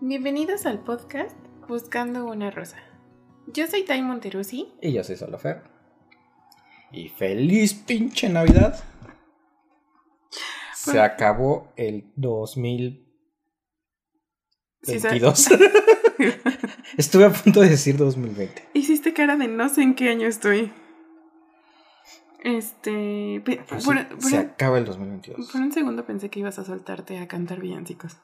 Bienvenidos al podcast Buscando una Rosa. Yo soy Tai Monteruzzi. Y yo soy Solofer. Y feliz pinche Navidad. Se acabó el 2022. Estuve a punto de decir 2020. Hiciste cara de no sé en qué año estoy. Este. pe- Pero por- sí, por se acaba el 2022. Por un segundo pensé que ibas a soltarte a cantar villancicos.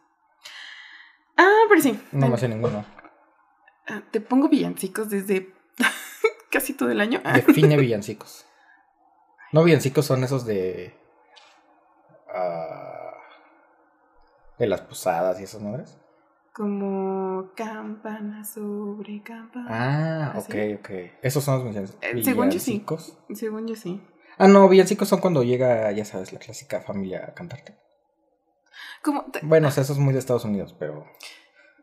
Pero sí. No me sé ninguno. Ah, Te pongo villancicos desde casi todo el año. Define villancicos. No, villancicos son esos de. ah, de las posadas y esas madres. Como campana sobre campana. Ah, ¿Así? ok, ok. Esos son los villancicos. Eh, según yo sí. Según yo sí. Ah, no, villancicos son cuando llega, ya sabes, la clásica familia a cantarte. Como, Bueno, o sea, eso es muy de Estados Unidos, pero.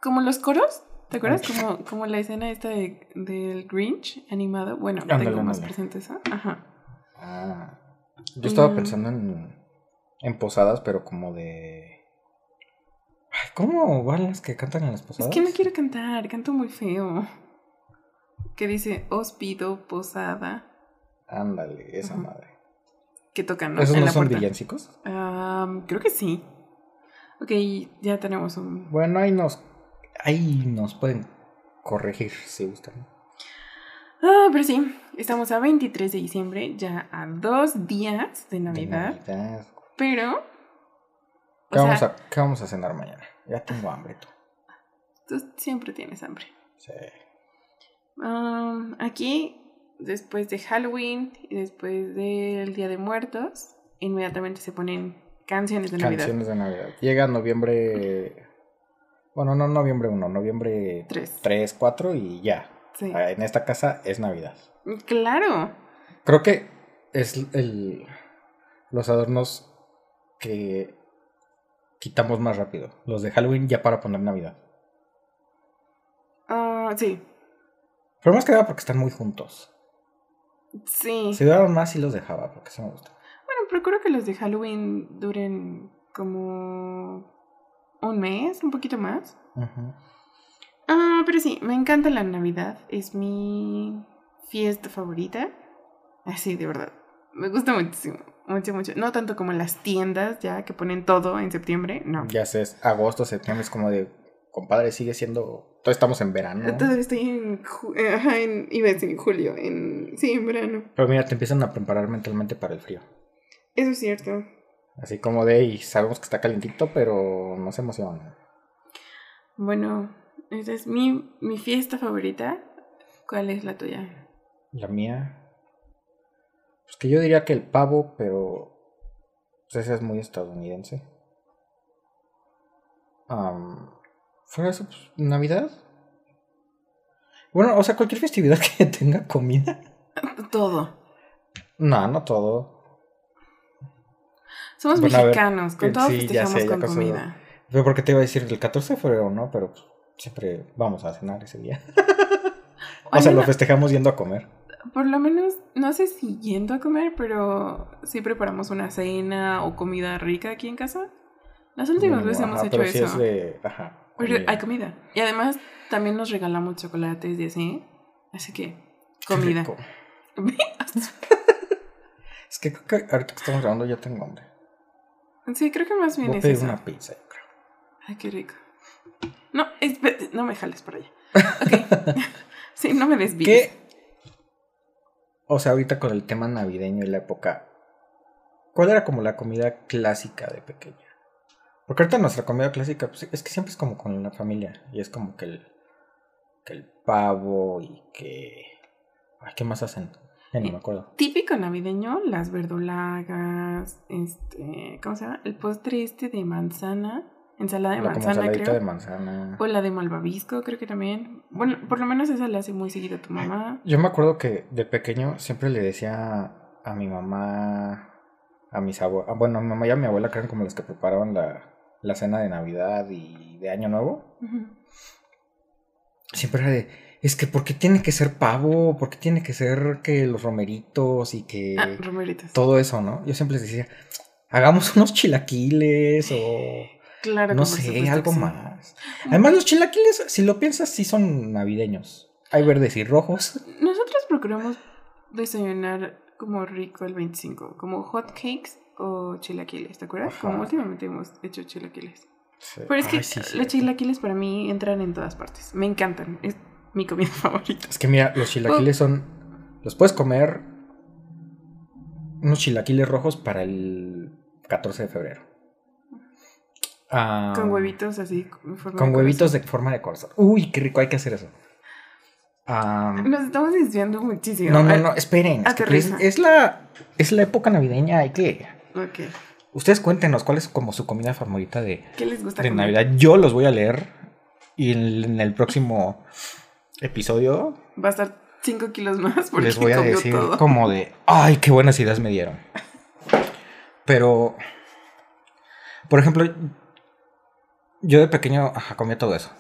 Como los coros. ¿Te acuerdas? Como, como la escena esta de, del Grinch animado. Bueno, Ándale, tengo más ándale. presente esa. Ajá. Ah. Yo estaba Mm. pensando en, en posadas, pero como de. Ay, ¿Cómo van las que cantan en las Es posadas? que no quiero cantar, canto muy feo. Que dice, os pido posada. Ándale, esa Ajá. madre. Que tocan, ¿no? ¿Esos en no la son puerta. villancicos? Am, creo que sí. Ok, ya tenemos un... Bueno, ahí nos. Ahí nos pueden corregir si gustan. Ah, pero sí, estamos a 23 de diciembre, ya a dos días de De Navidad. Pero... ¿Qué, vamos sea, a, ¿Qué vamos a cenar mañana? Ya tengo hambre, tú. tú siempre tienes hambre. Sí. Aquí, después de Halloween y después del Día de Muertos, inmediatamente se ponen canciones de Navidad. Canciones de Navidad. Llega noviembre. Bueno, no noviembre 1, noviembre Tres. 3, 4 y ya. Sí. Ah, En esta casa es Navidad. Claro. Creo que es el los adornos que quitamos más rápido. Los de Halloween ya para poner Navidad. Ah, sí. Pero más que nada porque están muy juntos. Sí. Si duraron más sí los dejaba porque eso me gusta. Bueno, procuro que los de Halloween duren como un mes, un poquito más. Ujú. Ah, pero sí, me encanta la Navidad. Es mi fiesta favorita. Así, de verdad. Me gusta muchísimo. Mucho, mucho. No tanto como las tiendas ya que ponen todo en septiembre. No. Ya sé, es agosto, septiembre es como de compadre, sigue siendo. Todos estamos en verano. Todavía estoy en, eh, ajá, en. Iba a decir en julio. En, sí, en verano. Pero mira, te empiezan a preparar mentalmente para el frío. Eso es cierto. Así como de, y sabemos que está calientito, pero no se emociona. Bueno, esa es mi, mi fiesta favorita. ¿Cuál es la tuya? La mía. Pues que yo diría que el pavo, pero. Pues ese es muy estadounidense. Am, fuera eso, pues, Navidad. Bueno, o sea, cualquier festividad que tenga comida. Todo. No, no todo. Somos Bueno, a ver, mexicanos, con todo sí, ya festejamos sé, ya con cosa- comida. Pero porque te iba a decir el 14 de febrero, ¿no? Pero siempre vamos a cenar ese día. o sea, lo festejamos yendo a comer. Por lo menos, no sé si yendo a comer, pero sí preparamos una cena o comida rica aquí en casa. Las últimas veces hemos hecho pero eso. es de. Ajá. Comida. hay comida. Y además también nos regalamos chocolates y así. Así que, comida. Es que creo que ahorita que estamos grabando ya tengo hambre. Sí, creo que más bien Voy es pedir eso. una pizza, yo creo. Ay, qué rico. No, no me jales para allá. Ok. sí, no me desvíes. ¿Qué? O sea, ahorita con el tema navideño y la época. ¿Cuál era como la comida clásica de pequeña? Porque ahorita nuestra comida clásica, pues, es que siempre es como con la familia. Y es como que el. que el pavo y que. Ay, ¿qué más hacen? Ya ni me acuerdo. Típico navideño, las verdolagas, este, ¿cómo se llama? El postre este de manzana, ensalada de La manzana, creo. de manzana. O la de malvavisco, creo que también. Bueno, por lo menos esa la hace muy seguido tu mamá. Yo me acuerdo que de pequeño siempre le decía a mi mamá, a mis abuelos, bueno, a mi mamá y a mi abuela que eran como las que preparaban la, la cena de Navidad y de Año Nuevo. Siempre era de, es que ¿por qué tiene que ser pavo? ¿Por qué tiene que ser que los romeritos y que Ah, romeritos. todo eso, ¿no? Yo siempre les decía, hagamos unos chilaquiles o Claro, No sé, algo más. Además, los chilaquiles, si lo piensas, sí son navideños. Hay verdes y rojos. Nosotros procuramos desayunar como rico el 25, como hot cakes o chilaquiles, ¿te acuerdas? Ajá. Como últimamente hemos hecho chilaquiles. Sí. Pero es que sí, los chilaquiles para mí entran en todas partes. Me encantan. Es mi comida favorita. Es que mira, los chilaquiles son. Los puedes comer. Unos chilaquiles rojos para el 14 de febrero. Ah, Con huevitos así. en forma Con de huevitos corazón. de forma de corazón. Uy, qué rico, hay que hacer eso. Ah, Nos estamos desviando muchísimo. no, no, Ah, no, esperen. Es, que aterriza. es, es la, es la época navideña, hay que. Ok. Ustedes cuéntenos cuál es como su comida favorita de, ¿Qué les gusta de comer? Navidad. Yo los voy a leer. Y en, en el próximo episodio Va a estar 5 kilos más porque les voy a decir todo. como de, ay, qué buenas ideas me dieron. Pero, por ejemplo, yo de pequeño ajá, comía todo eso.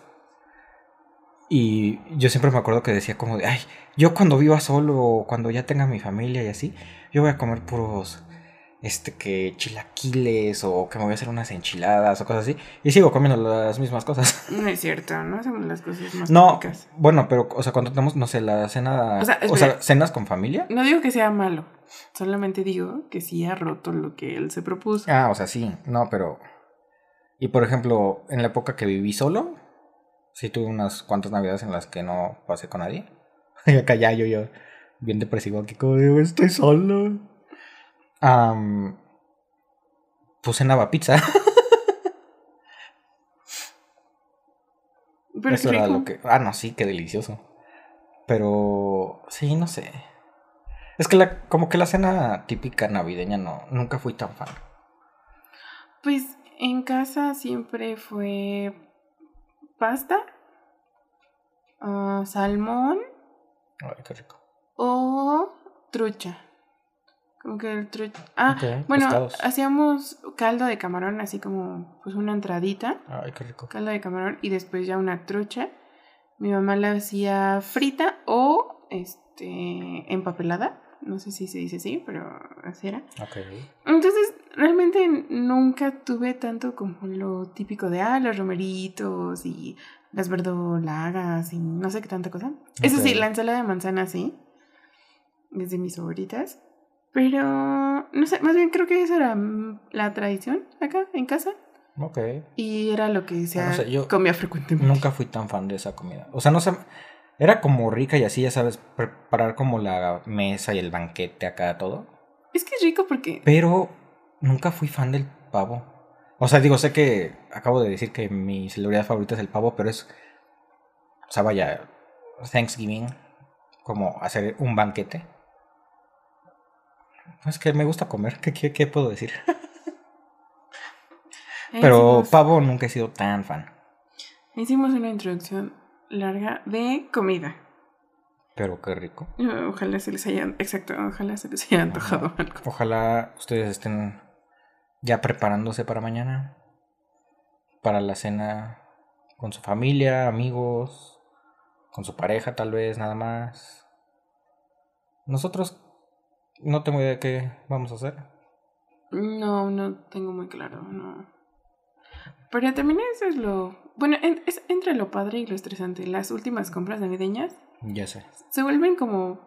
Y yo siempre me acuerdo que decía como de, ay, yo cuando viva solo cuando ya tenga mi familia y así, yo voy a comer puros, este, que chilaquiles o que me voy a hacer unas enchiladas o cosas así. Y sigo comiendo las mismas cosas. No es cierto, no hacemos las cosas más No, típicas. bueno, pero, o sea, cuando tenemos, no sé, la cena, O sea, o sea, cenas con familia. No digo que sea malo, solamente digo que sí ha roto lo que él se propuso. Ah, o sea, sí, no, pero... Y por ejemplo, en la época que viví solo, sí tuve unas cuantas navidades en las que no pasé con nadie. Y acá ya yo, yo, bien depresivo, aquí como digo, estoy solo. Am, pues cenaba pizza. Pero Eso era lo que... Ah, no, sí, qué delicioso. Pero... Sí, no sé. Es que la, como que la cena típica navideña no, nunca fui tan fan. Pues en casa siempre fue pasta, ah, salmón Ay, qué rico. o trucha. Como que el trucha. Ah, bueno, pescados. hacíamos caldo de camarón, así como pues una entradita, Ay, qué rico. caldo de camarón y después ya una trucha. Mi mamá la hacía frita o este empapelada. No sé si se dice así, pero así era. Ok. Entonces, realmente nunca tuve tanto como lo típico de, ah, los romeritos y las verdolagas y no sé qué tanta cosa. Eso sí, la ensalada de manzana sí, es de mis favoritas. Pero, no sé, más bien creo que esa era la tradición acá en casa. Ok. Y era lo que se Ah, no sé, yo comía frecuentemente. Nunca fui tan fan de esa comida. O sea, no sé. Era como rica y así, ya sabes, preparar como la mesa y el banquete acá, todo. Es que es rico porque Pero nunca fui fan del pavo. O sea, digo, sé que acabo de decir que mi celebridad favorita es el pavo, pero es. O sea, vaya, Thanksgiving, como hacer un banquete. Es que me gusta comer, ¿qué, qué, qué puedo decir? Pero hicimos, pavo nunca he sido tan fan. hicimos una introducción larga de comida. Pero qué rico. Ojalá se les haya, exacto, ojalá se les haya antojado algo. Ojalá ustedes estén ya preparándose para mañana. Para la cena con su familia, amigos, con su pareja tal vez, nada más. Nosotros no tengo idea de qué vamos a hacer. No, no tengo muy claro, no. Pero también eso es lo... Bueno, en- es entre lo padre y lo estresante. Las últimas compras navideñas Ya sé. se vuelven como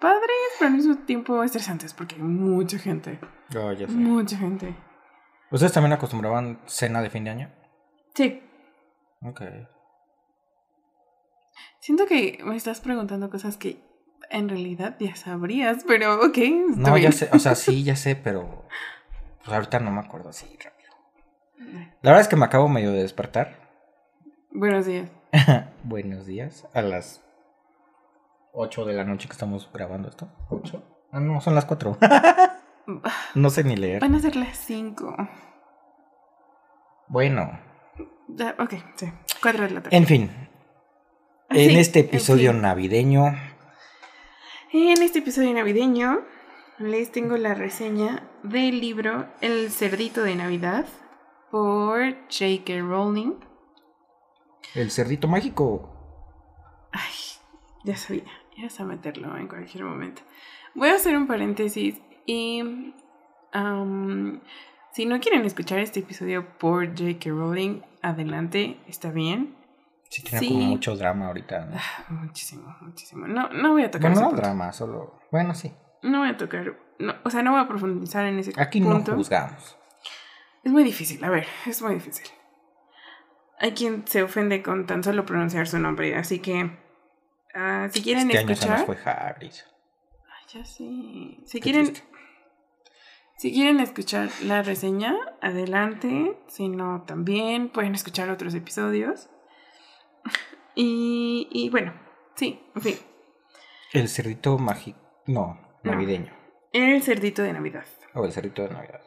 padres, pero al mismo tiempo estresantes porque hay mucha gente. Yo ya sé. Mucha gente. ¿Ustedes también acostumbraban cena de fin de año? Sí, Ok. siento que me estás preguntando cosas que en realidad ya sabrías, pero ok. No, bien. ya sé, o sea, sí, ya sé, pero pues ahorita no me acuerdo así rápido. La verdad es que me acabo medio de despertar. Buenos días. Buenos días. A las 8 de la noche que estamos grabando esto. ¿8? Ah, no, son las 4. no sé ni leer. Van a ser las 5. Bueno, Ok, sí. 4 de la tarde. en fin. En sí, este en episodio fin. navideño, En este episodio navideño les tengo la reseña del libro El cerdito de Navidad por J.K. Rowling. el cerdito mágico. Ay, ya sabía, ibas a meterlo en cualquier momento. Voy a hacer un paréntesis y Si no quieren escuchar este episodio por J.K. Rowling, adelante, está bien. Sí, tiene Sí. como mucho drama ahorita. ¿no? Ah, muchísimo, muchísimo. No, no voy a tocar Bueno, no punto. drama, solo. Bueno, sí. No voy a tocar. no, o sea, no voy a profundizar en ese Aquí punto. no juzgamos. Es muy difícil, a ver, es muy difícil. Hay quien se ofende con tan solo pronunciar su nombre, así que ah, si quieren este año se nos escuchar, fue. Ay, ya sí. Si quieren, triste. si quieren escuchar la reseña, adelante. Si no, también pueden escuchar otros episodios. Y, y bueno, sí, en fin, El cerdito mágico. No, No. navideño. el cerdito de Navidad. O el cerdito de Navidad.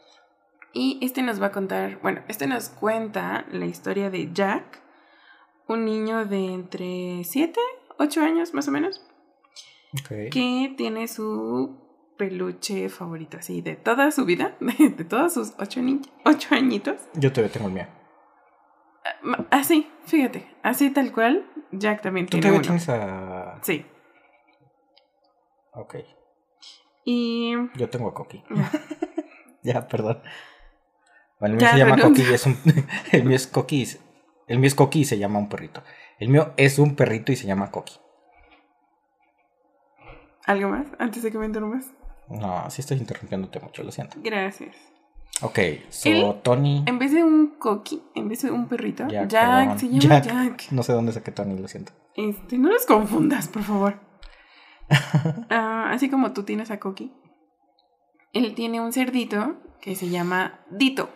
Y este nos va a contar, bueno, este nos cuenta la historia de Jack, un niño de entre 7, 8 años más o menos, Ok. que tiene su peluche favorito, así, de toda su vida, de, de todos sus 8, ocho añitos. Yo todavía tengo el mío. Ah, Así, fíjate, así tal cual, Jack también ¿Tú tiene uno. tienes a.? Sí, Ok. y... Yo tengo a Coqui. ya, perdón. Bueno, el mío Ya, se llama. Coqui y es un. el mío es Coqui. El mío es Coqui y se llama un perrito. El mío es un perrito y se llama Coqui. ¿Algo más antes de que me interrumpas? No, sí estoy interrumpiéndote mucho, lo siento. Gracias. Ok, so Él- Tony. En vez de un coqui, en vez de un perrito, Jack, se llama Jack. Jack. No sé dónde saqué Tony, lo siento. Este, no los confundas, por favor. Ah, así como tú tienes a Coqui, él tiene un cerdito que se llama Dito.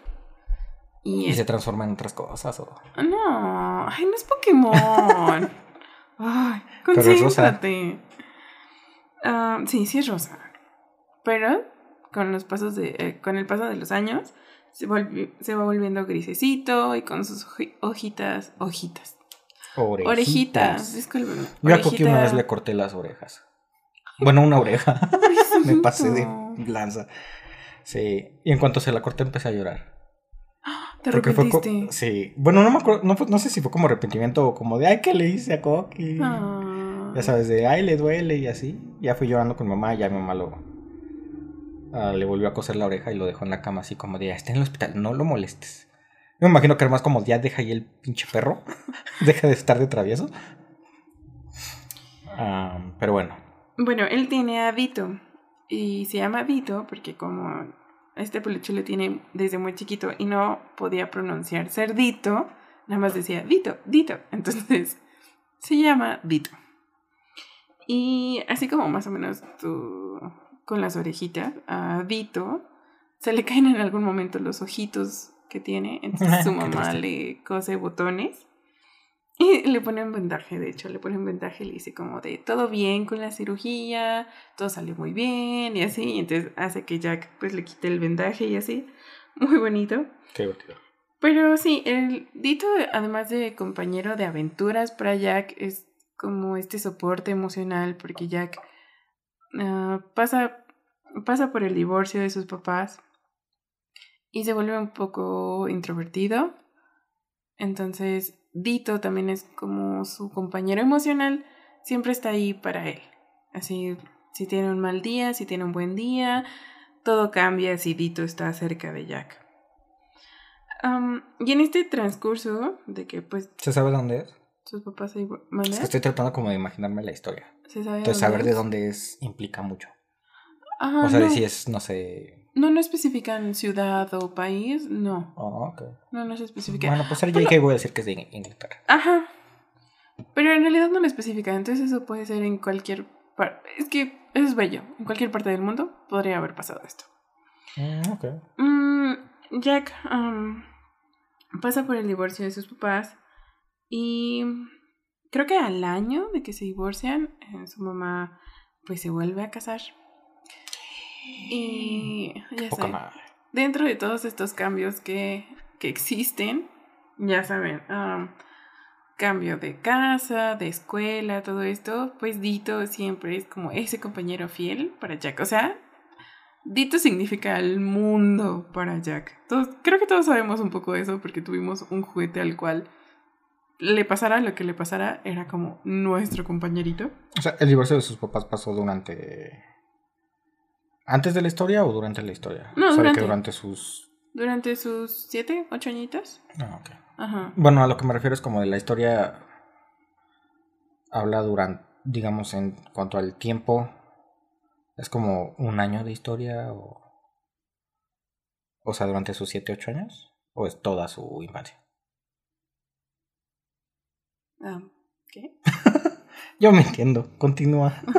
Y Y es... se transforma en otras cosas. O... No, ay, no es Pokémon. Ay, Pero es rosa. concéntrate. Ah, sí, sí es rosa. Pero con los pasos de, eh, con el paso de los años se, volvi- se va volviendo grisecito y con sus oji- hojitas, hojitas, Orejitas. orejitas, discúlpeme. Yo a Coqui una vez le corté las orejas. Bueno, una oreja. Me pasé de lanza. Sí. Y en cuanto se la corté empecé a llorar. ¿Te fue arrepentiste? Sí. Bueno, no me acuerdo. No, no sé si fue como arrepentimiento o como de ay, ¿qué le hice a Coqui? Ah. Ya sabes, de ay, le duele y así. Ya fui llorando con mi mamá y ya mi mamá lo. Ah, le volvió a coser la oreja y lo dejó en la cama así como de "Ya está en el hospital, no lo molestes. Me imagino que era más como ya deja ahí el pinche perro. deja de estar de travieso. Ah, pero bueno. Bueno, él tiene a Vito. Y se llama Vito porque como este peluche lo tiene desde muy chiquito y no podía pronunciar cerdito, nada más decía Vito, Dito. Entonces se llama Vito. Y así como más o menos tú con las orejitas, a Vito se le caen en algún momento los ojitos que tiene. Entonces su mamá le cose botones. Y le pone un vendaje, de hecho, le pone un vendaje y le dice como de todo bien con la cirugía, todo salió muy bien y así. Y entonces hace que Jack pues le quite el vendaje y así. Muy bonito. Qué divertido. Pero sí, el Dito, además de compañero de aventuras para Jack, es como este soporte emocional porque Jack ah, pasa, pasa por el divorcio de sus papás y se vuelve un poco introvertido. Entonces, Dito también es como su compañero emocional, siempre está ahí para él. Así, si tiene un mal día, si tiene un buen día, todo cambia si Dito está cerca de Jack. Y en este transcurso de que pues ¿Se sabe dónde es? Sus papás se Es mandan, que estoy tratando como de imaginarme la historia. Entonces saber de es. dónde es implica mucho. Ah, o sea, no. de si es, no sé. no, no especifican ciudad o país, no, Oh, ok. no, no se especifica. Bueno, pues ser Bueno. JK voy a decir que es de In- Inglaterra. Ajá. Pero en realidad no lo especifica, entonces eso puede ser en cualquier parte. Es que eso es bello. En cualquier parte del mundo podría haber pasado esto. Mm, ok. Mm, Jack am, pasa por el divorcio de sus papás y creo que al año de que se divorcian, eh, su mamá pues se vuelve a casar. Y ya saben, dentro de todos estos cambios que, que existen, ya saben, am, cambio de casa, de escuela, todo esto, pues Dito siempre es como ese compañero fiel para Jack. O sea, Dito significa el mundo para Jack. Todos, creo que todos sabemos un poco de eso porque tuvimos un juguete al cual le pasara lo que le pasara, era como nuestro compañerito. O sea, el divorcio de sus papás pasó durante. ¿Antes de la historia o durante la historia? No, O sea, durante. que durante sus. Durante sus siete, ocho añitos. Ah, ok. Ajá. Bueno, a lo que me refiero es como de la historia. Habla durante, digamos, en cuanto al tiempo. ¿Es como un año de historia o.? O sea, durante sus 7, 8 años? ¿O es toda su infancia? Ah, ¿Qué? Yo me entiendo, continúa.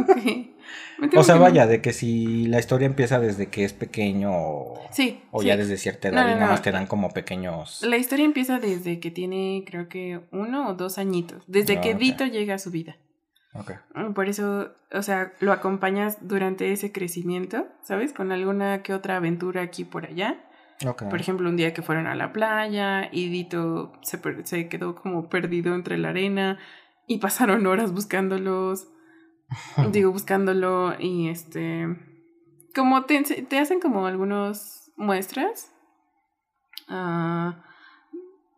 Ok. Me temo O sea, no. vaya, de que si la historia empieza desde que es pequeño o, Sí. o sí. ya desde cierta edad No, y no, nada no. más te dan como pequeños... La historia empieza desde que tiene, creo que, uno o dos añitos. Desde Ah, que ok. Dito llega a su vida. Ok. Mm, Por eso, o sea, lo acompañas durante ese crecimiento, ¿sabes? Con alguna que otra aventura aquí por allá. Por ejemplo, un día que fueron a la playa y Dito se, se quedó como perdido entre la arena y pasaron horas buscándolos, digo, buscándolo y este, como te, te hacen como algunas muestras ah,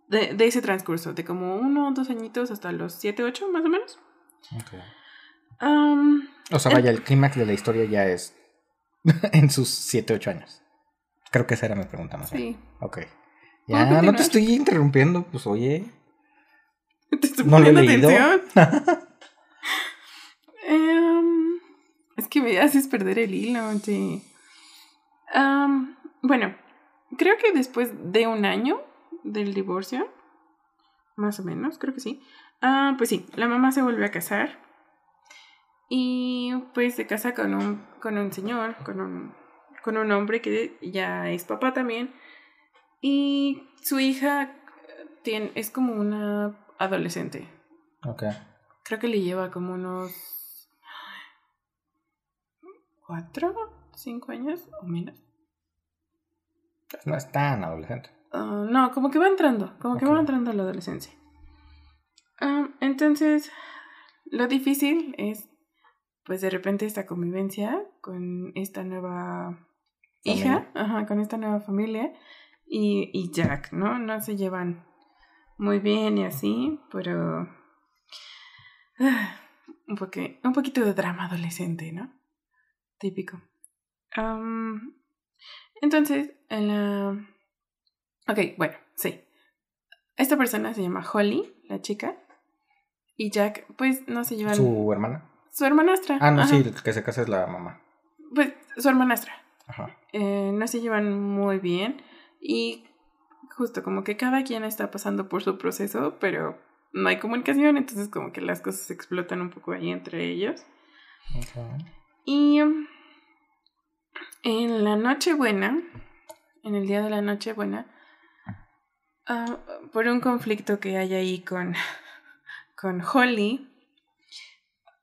de, de ese transcurso, de como uno o dos añitos hasta los siete, ocho más o menos. Ok. Am, O sea, vaya, el clímax de la historia ya es en sus 7, 8 años. Creo que esa era mi pregunta más bien. sí. Ok. ¿Puedo Ya, no continuar? te estoy interrumpiendo, pues oye. Te estoy No poniendo leído. atención. Em, es que me haces perder el hilo, sí. Am, bueno, creo que después de un año del divorcio, más o menos, creo que sí. Ah, pues sí, la mamá se vuelve a casar. Y pues se casa con un, con un señor, con un, con un hombre que ya es papá también. Y su hija tiene, es como una adolescente. Ok. Creo que le lleva como unos cuatro, cinco años o menos. Pues no es tan adolescente. Ah, no, como que va entrando, como que va entrando a la adolescencia. Ah, entonces, lo difícil es, pues de repente esta convivencia con esta nueva hija, ajá, con esta nueva familia y, y Jack, ¿no? No se llevan muy bien y así, pero ah, un, poque- un poquito de drama adolescente, ¿no? Típico. Am, entonces, en la... Ok, bueno, sí. Esta persona se llama Holly, la chica. Y Jack, pues no se llevan. Su, ¿Su hermana? hermanastra. Ah, no, ajá. sí, el que se casa es la mamá. Pues su hermanastra. Eh, no se llevan muy bien. Y justo como que cada quien está pasando por su proceso, pero no hay comunicación, entonces como que las cosas explotan un poco ahí entre ellos. Y um, en la Nochebuena, en el día de la Nochebuena, ah, por un conflicto que hay ahí con, con Holly,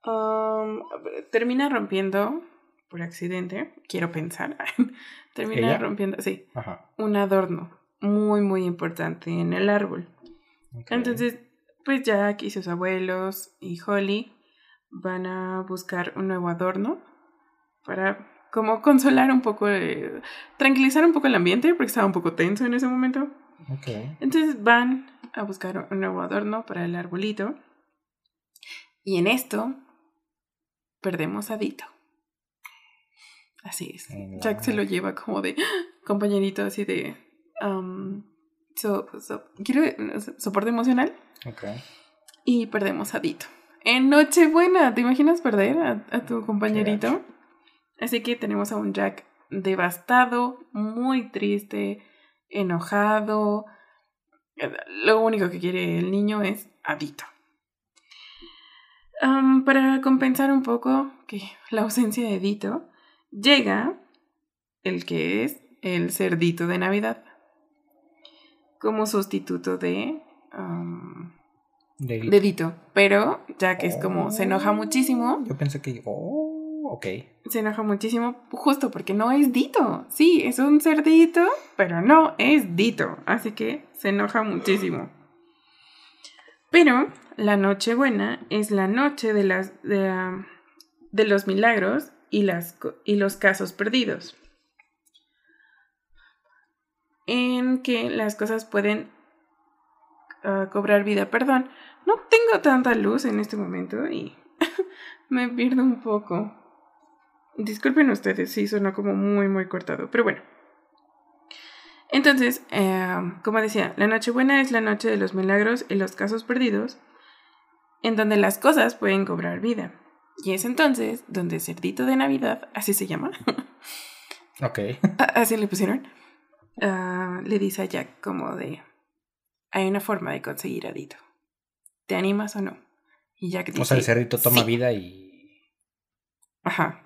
um, termina rompiendo, por accidente, quiero pensar, termina ¿Ella? rompiendo, sí, Ajá. un adorno muy, muy importante en el árbol. Entonces, pues Jack y sus abuelos y Holly van a buscar un nuevo adorno para como consolar un poco, eh, tranquilizar un poco el ambiente porque estaba un poco tenso en ese momento. Ok. Entonces van a buscar un nuevo adorno para el arbolito y en esto perdemos a Dito. Así es. Jack se lo lleva como de compañerito así de um, so- so- quiero soporte emocional Ok. y perdemos a Dito. En Nochebuena, ¿te imaginas perder a, a tu compañerito? Así que tenemos a un Jack devastado, muy triste, enojado. Lo único que quiere el niño es a Dito. Am, para compensar un poco que la ausencia de Dito, llega el que es el cerdito de Navidad como sustituto de De- dedito, pero Jack es como se enoja muchísimo, Yo pensé que. Oh, ok. se enoja muchísimo justo porque no es Dito. Sí, es un cerdito, pero no es Dito, así que se enoja muchísimo. Pero la Nochebuena es la noche de las de, de los milagros y las y los casos perdidos. En que las cosas pueden ah, cobrar vida, perdón. No tengo tanta luz en este momento y me pierdo un poco. Disculpen ustedes si sonó como muy, muy cortado, pero bueno. Entonces, eh, como decía, la Nochebuena es la noche de los milagros y los casos perdidos, en donde las cosas pueden cobrar vida. Y es entonces donde Cerdito de Navidad, así se llama, Ok. así le pusieron, ah, le dice a Jack como de, hay una forma de conseguir a Dito. ¿Te animas o no? Y Jack dice, O sea, el cerdito toma "Sí". vida y. Ajá.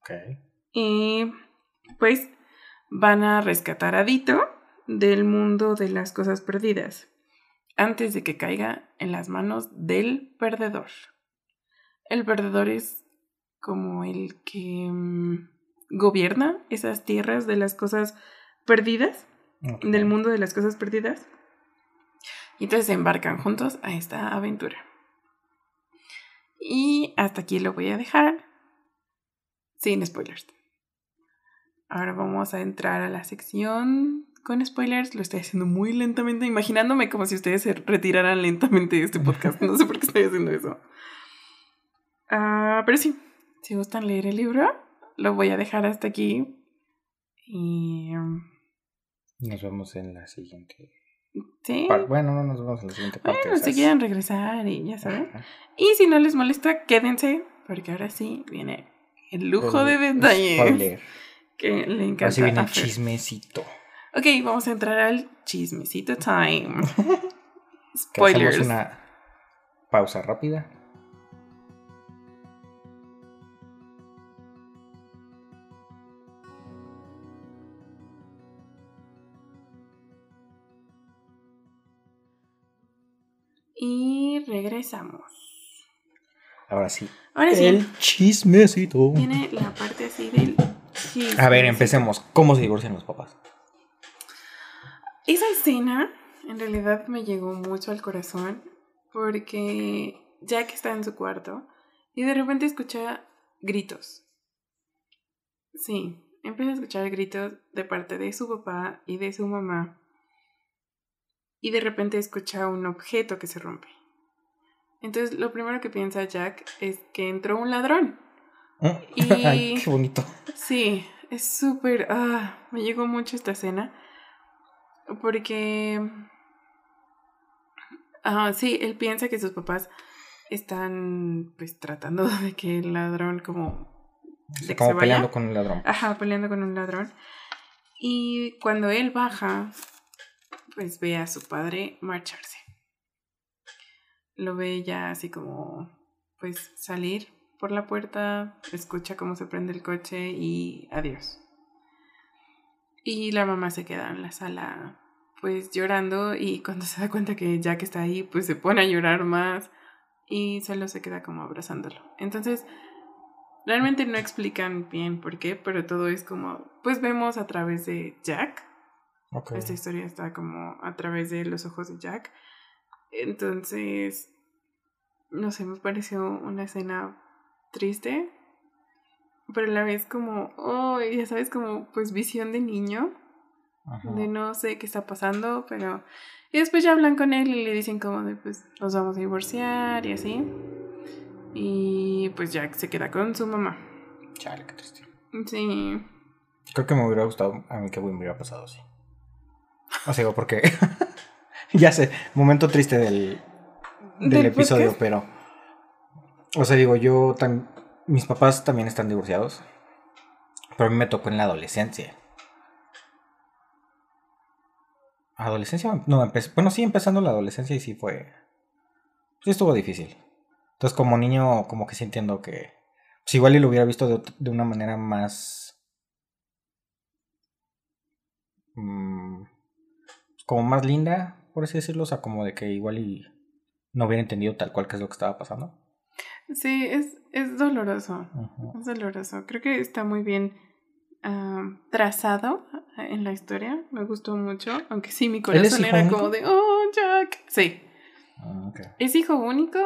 Ok. Y pues van a rescatar a Dito del mundo de las cosas perdidas antes de que caiga en las manos del perdedor. El perdedor es como el que mm, gobierna esas tierras de las cosas perdidas, del mundo de las cosas perdidas. Y entonces se embarcan juntos a esta aventura. Y hasta aquí lo voy a dejar. Sin spoilers. Ahora vamos a entrar a la sección con spoilers. Lo estoy haciendo muy lentamente, imaginándome como si ustedes se retiraran lentamente de este podcast. No sé por qué estoy haciendo eso. Ah, pero sí, si gustan leer el libro, lo voy a dejar hasta aquí. Y. um, Nos vemos en la siguiente. Sí. par- Bueno, no nos vemos en la siguiente parte. Bueno, si quieren regresar y ya saben. Ajá. Y si no les molesta, quédense, porque ahora sí viene el lujo de El detalles Spoiler. que le encanta. Así viene el chismecito. Ok, vamos a entrar al chismecito time. Spoilers. una pausa rápida. Regresamos. Ahora sí. Ahora sí, El chismecito. viene la parte así del chisme. A ver, empecemos. ¿Cómo se divorcian los papás? Esa escena en realidad me llegó mucho al corazón porque Jack está en su cuarto y de repente escucha gritos. Sí, empieza a escuchar gritos de parte de su papá y de su mamá. Y de repente escucha un objeto que se rompe. Entonces lo primero que piensa Jack es que entró un ladrón. Y- Ay, qué bonito. Sí, es súper... Ah, me llegó mucho esta escena. Porque... Ah, sí, él piensa que sus papás están pues tratando de que el ladrón como... de Como se vaya. peleando con un ladrón. Ajá, peleando con un ladrón. Y cuando él baja, pues ve a su padre marcharse. Lo ve ya así como, pues salir por la puerta, escucha cómo se prende el coche y adiós. Y la mamá se queda en la sala, pues llorando y cuando se da cuenta que Jack está ahí, pues se pone a llorar más y solo se queda como abrazándolo. Entonces, Realmente no explican bien por qué, pero todo es como, pues vemos a través de Jack. Esta historia está como a través de los ojos de Jack. Entonces, no sé, me pareció una escena triste, pero a la vez como, oh, ya sabes, como pues visión de niño, Ajá. de no sé qué está pasando, pero... Y después ya hablan con él y le dicen como de, pues, nos vamos a divorciar y así. Y pues Jack se queda con su mamá. Chale, qué triste. Sí. Creo que me hubiera gustado a mí que me hubiera pasado así. O sea, porque. ya sé, momento triste del, del, ¿Del episodio, pero. O sea, digo, yo. tam- mis papás también están divorciados. Pero a mí me tocó en la adolescencia. ¿Adolescencia? No, empecé, bueno, sí, empezando la adolescencia y sí fue. Sí, estuvo difícil. Entonces, como niño, como que sí entiendo que. Pues igual y lo hubiera visto de, de una manera más. mm, como más linda, por así decirlo. O sea, como de que igual y no hubiera entendido tal cual qué es lo que estaba pasando. Sí, es, es doloroso. Es doloroso. Creo que está muy bien ah, trazado en la historia. Me gustó mucho. Aunque sí, mi ¿Él es corazón era único? como de, oh, Jack. Sí. Ah. ¿Es hijo único?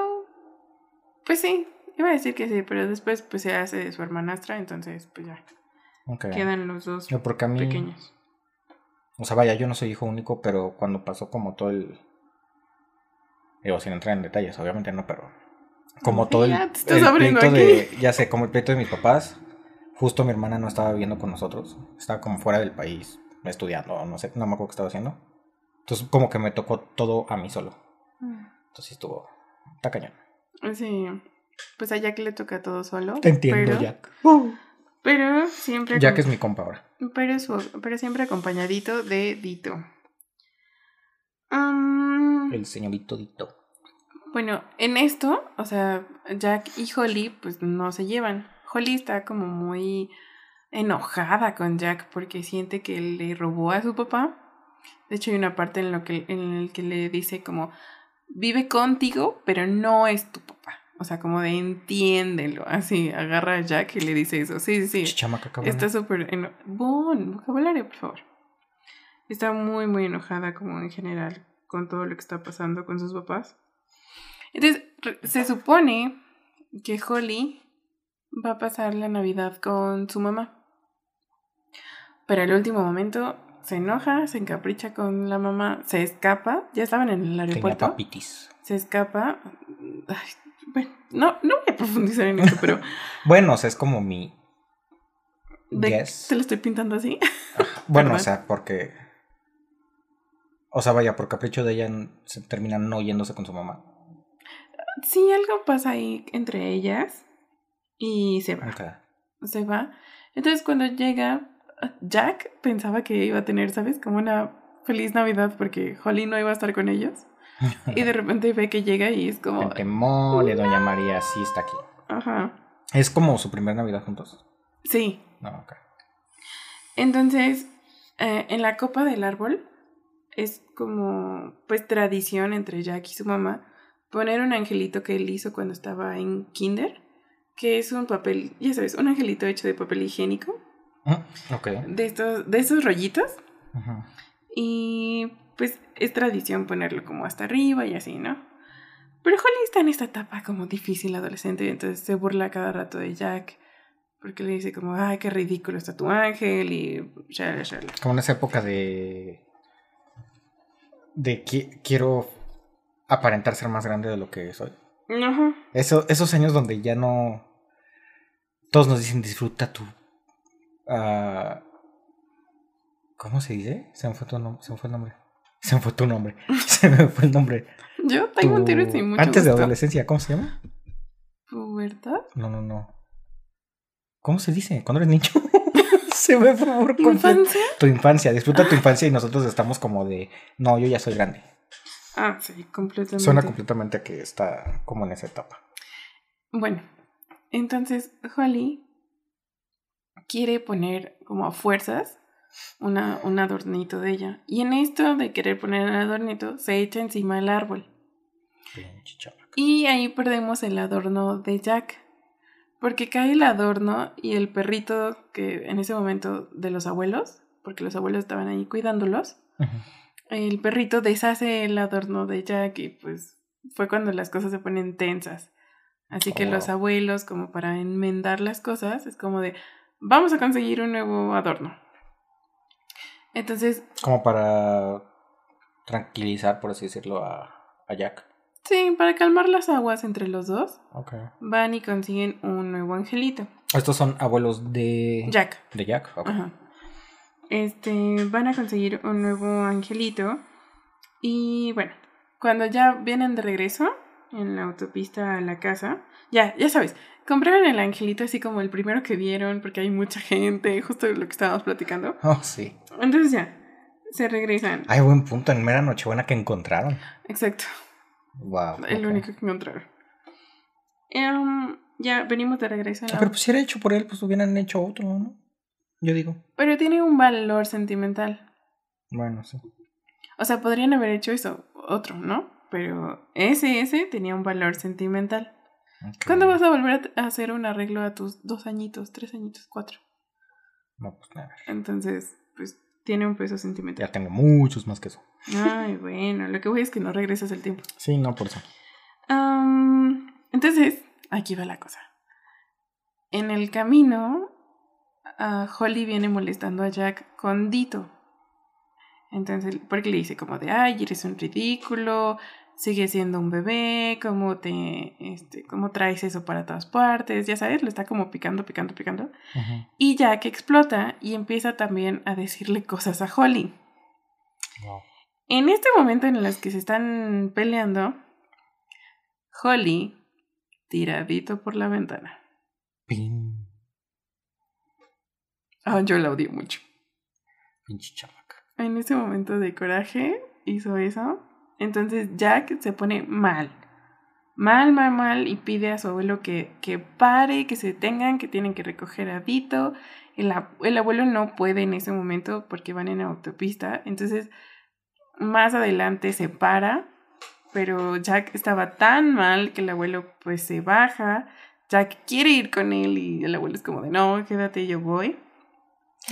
Pues sí. Iba a decir que sí, pero después pues se hace de su hermanastra, entonces pues ya. Quedan los dos No, porque a mí. pequeños. O sea, vaya, yo no soy hijo único, pero cuando pasó como todo el. Digo, sin entrar en detalles, obviamente no, pero. Como todo el, Ya te estás el pleito de. Ya sé, como el pleito de mis papás. Justo mi hermana no estaba viviendo con nosotros. Estaba como fuera del país. estudiando, no sé, no me acuerdo qué estaba haciendo. Entonces, como que me tocó todo a mí solo. Mm. Entonces estuvo. Está cañón. Sí. Pues a Jack le toca todo solo. Te entiendo, pero, Jack. Pero siempre. Jack acom- es mi compa ahora. Pero, su- pero siempre acompañadito de Dito. El señorito Dito. Bueno, en esto, o sea, Jack y Holly pues no se llevan. Holly está como muy enojada con Jack porque siente que le robó a su papá. De hecho, hay una parte en lo que en el que le dice como vive contigo, pero no es tu papá. O sea, como de entiéndelo. Así, agarra a Jack y le dice eso. Sí, sí. Chamaca cabrona. Está súper... eno- Bon, vocabulario, por favor. Está muy, muy enojada como en general con todo lo que está pasando con sus papás. Entonces, se supone que Holly va a pasar la Navidad con su mamá. Pero al último momento se enoja, se encapricha con la mamá, se escapa. Ya estaban en el Tenía aeropuerto. papitis. Se escapa. Ay, bueno, no, no voy a profundizar en esto, pero Bueno, o sea, es como mi. de- Yes. te lo estoy pintando así. Bueno, o sea, porque. O sea, vaya, por capricho de ella se termina no yéndose con su mamá. Sí, algo pasa ahí entre ellas y se va. Se va. Entonces cuando llega, Jack pensaba que iba a tener, ¿sabes? Como una feliz Navidad porque Holly no iba a estar con ellos. Y de repente ve que llega y es como... Gente mole, Doña María sí está aquí. Ajá. Es como su primera Navidad juntos. Sí. No, ok. Entonces, eh, en la copa del árbol es como, pues, tradición entre Jack y su mamá poner un angelito que él hizo cuando estaba en kinder, que es un papel, ya sabes, un angelito hecho de papel higiénico, Mm, Ok. de estos, de esos rollitos, Ujú. y pues es tradición ponerlo como hasta arriba y así, ¿no? Pero Holly está en esta etapa como difícil adolescente, entonces se burla cada rato de Jack, porque le dice como, ay, qué ridículo está tu ángel, y shala, shala. Como en esa época de. de que quiero aparentar ser más grande de lo que soy. Eso, esos años donde ya no. Todos nos dicen disfruta tu. ah, ¿Cómo se dice? Se me fue tu. Se me fue el nombre. Se me fue tu nombre. Se me fue el nombre. Yo tengo un Tu- tiro sin mucho Antes de gusto. adolescencia, ¿cómo se llama? ¿Pubertad? No, no, no. ¿Cómo se dice? Cuando eres niño. se me fue por. ¿Infancia? Tu infancia, disfruta tu infancia y nosotros estamos como de. No, yo ya soy grande. Ah, sí, completamente. Suena completamente a que está como en esa etapa. Bueno, entonces Holly quiere poner como a fuerzas una, un adornito de ella. Y en esto de querer poner el adornito, se echa encima el árbol. Y ahí perdemos el adorno de Jack. Porque cae el adorno y el perrito que en ese momento de los abuelos, porque los abuelos estaban ahí cuidándolos, el perrito deshace el adorno de Jack y pues fue cuando las cosas se ponen tensas. Así que Oh, los wow. abuelos, como para enmendar las cosas, es como de, vamos a conseguir un nuevo adorno. Entonces, Como para tranquilizar, por así decirlo, a, a Jack. sí, para calmar las aguas entre los dos, Ok. van y consiguen un nuevo angelito. Estos son abuelos de Jack. De Jack. ok. Ajá. Este, van a conseguir un nuevo angelito. Y bueno, cuando ya vienen de regreso en la autopista a la casa, ya, ya sabes, compraron el angelito así como el primero que vieron, porque hay mucha gente, justo lo que estábamos platicando. Oh, sí. Entonces ya, se regresan. Hay buen punto en mera Nochebuena que encontraron. Exacto, Wow. el único que encontraron. Em, ya venimos de regreso. en la- Pero pues si era hecho por él, pues hubieran hecho otro, ¿no? Yo digo. Pero tiene un valor sentimental. Bueno, sí. O sea, podrían haber hecho eso, otro, ¿no? Pero ese, ese tenía un valor sentimental. ¿Cuándo vas a volver a hacer un arreglo a tus dos añitos, tres añitos, cuatro? No, pues nada. Entonces, pues tiene un peso sentimental. Ya tengo muchos más que eso. Ay, bueno, lo que voy es que no regresas el tiempo. Sí, no, por eso. Entonces, aquí va la cosa. En el camino, ah, Holly viene molestando a Jack con Dito. Entonces, porque le dice como de, ay, eres un ridículo, sigue siendo un bebé, cómo te, este, cómo traes eso para todas partes, ya sabes, lo está como picando, picando, picando. Y Jack explota y empieza también a decirle cosas a Holly. En este momento en el que se están peleando, Holly tiradito por la ventana. Pin. Ah, yo la odio mucho. Pinche chamaca. En ese momento de coraje hizo eso. Entonces Jack se pone mal. Mal, mal, mal. Y pide a su abuelo que, que pare, que se detengan, que tienen que recoger a Vito. El, el abuelo no puede en ese momento porque van en autopista. Entonces, más adelante se para. Pero Jack estaba tan mal que el abuelo pues se baja. Jack quiere ir con él y el abuelo es como de no, quédate, yo voy.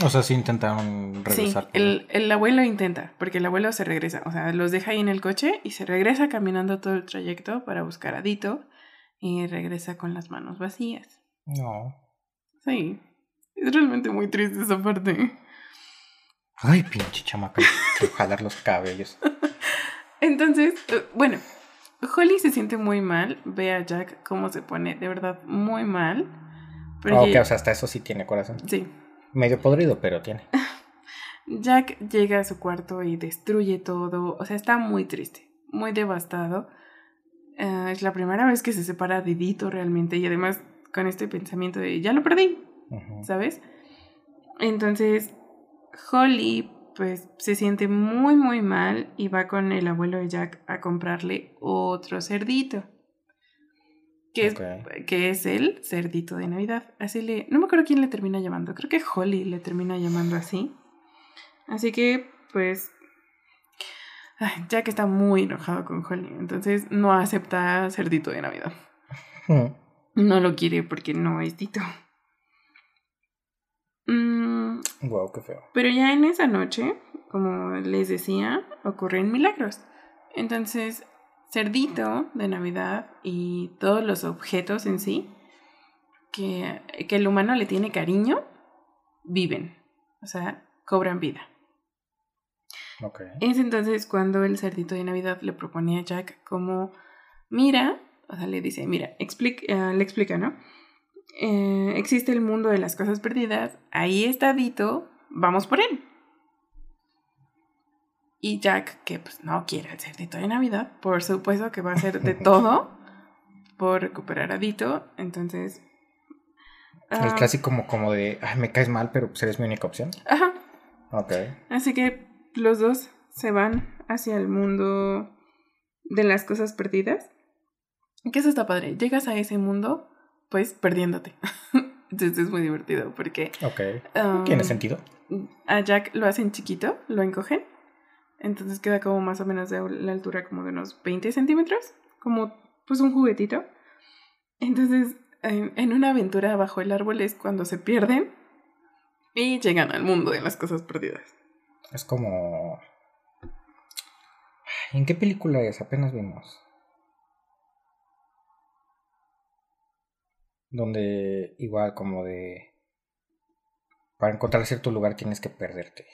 O sea, sí intentaron regresar. Sí, el, el, abuelo intenta, porque el abuelo se regresa, o sea, los deja ahí en el coche y se regresa caminando todo el trayecto para buscar a Dito y regresa con las manos vacías. No. Sí, es realmente muy triste esa parte. Ay, pinche chamaca, jalar los cabellos. Entonces, eh, bueno, Holly se siente muy mal, ve a Jack cómo se pone de verdad muy mal. Pero ok, o sea, hasta eso sí tiene corazón. Sí, Medio podrido, pero tiene. Jack llega a su cuarto y destruye todo. O sea, está muy triste, muy devastado. Eh, es la primera vez que se separa de Dito realmente y además con este pensamiento de ya lo perdí, ¿sabes? Entonces, Holly pues se siente muy muy mal y va con el abuelo de Jack a comprarle otro cerdito que, es, que es el cerdito de Navidad. Así le. No me acuerdo quién le termina llamando. Creo que Holly le termina llamando así. Así que, pues. Jack está muy enojado con Holly. Entonces no acepta cerdito de Navidad. Hmm. No lo quiere porque no es Dito. Mm, wow, qué feo. Pero ya en esa noche, como les decía, ocurren milagros. Entonces cerdito de Navidad y todos los objetos en sí que, que el humano le tiene cariño, viven, o sea, cobran vida. Okay. Es entonces cuando el cerdito de Navidad le propone a Jack como, mira, o sea, le dice, mira, explica, eh, le explica, ¿no? Eh, existe el mundo de las cosas perdidas, ahí está Dito, vamos por él. Y Jack, que pues no quiere el cerdito de Navidad, por supuesto que va a hacer de todo por recuperar a Dito. Entonces. el ah, clásico como, como de, ay, me caes mal, pero pues eres mi única opción. Ajá. Ok. Así que los dos se van hacia el mundo de las cosas perdidas. ¿Qué eso está padre. Llegas a ese mundo, pues perdiéndote. Entonces es muy divertido porque. Ok. ¿Tiene um, sentido? A Jack lo hacen chiquito, lo encogen entonces queda como más o menos de la altura como de unos 20 centímetros, como pues un juguetito. Entonces, en, una aventura bajo el árbol es cuando se pierden y llegan al mundo de las cosas perdidas. Es como... ¿En qué película es? Apenas vimos. Donde igual como de... Para encontrar cierto lugar tienes que perderte.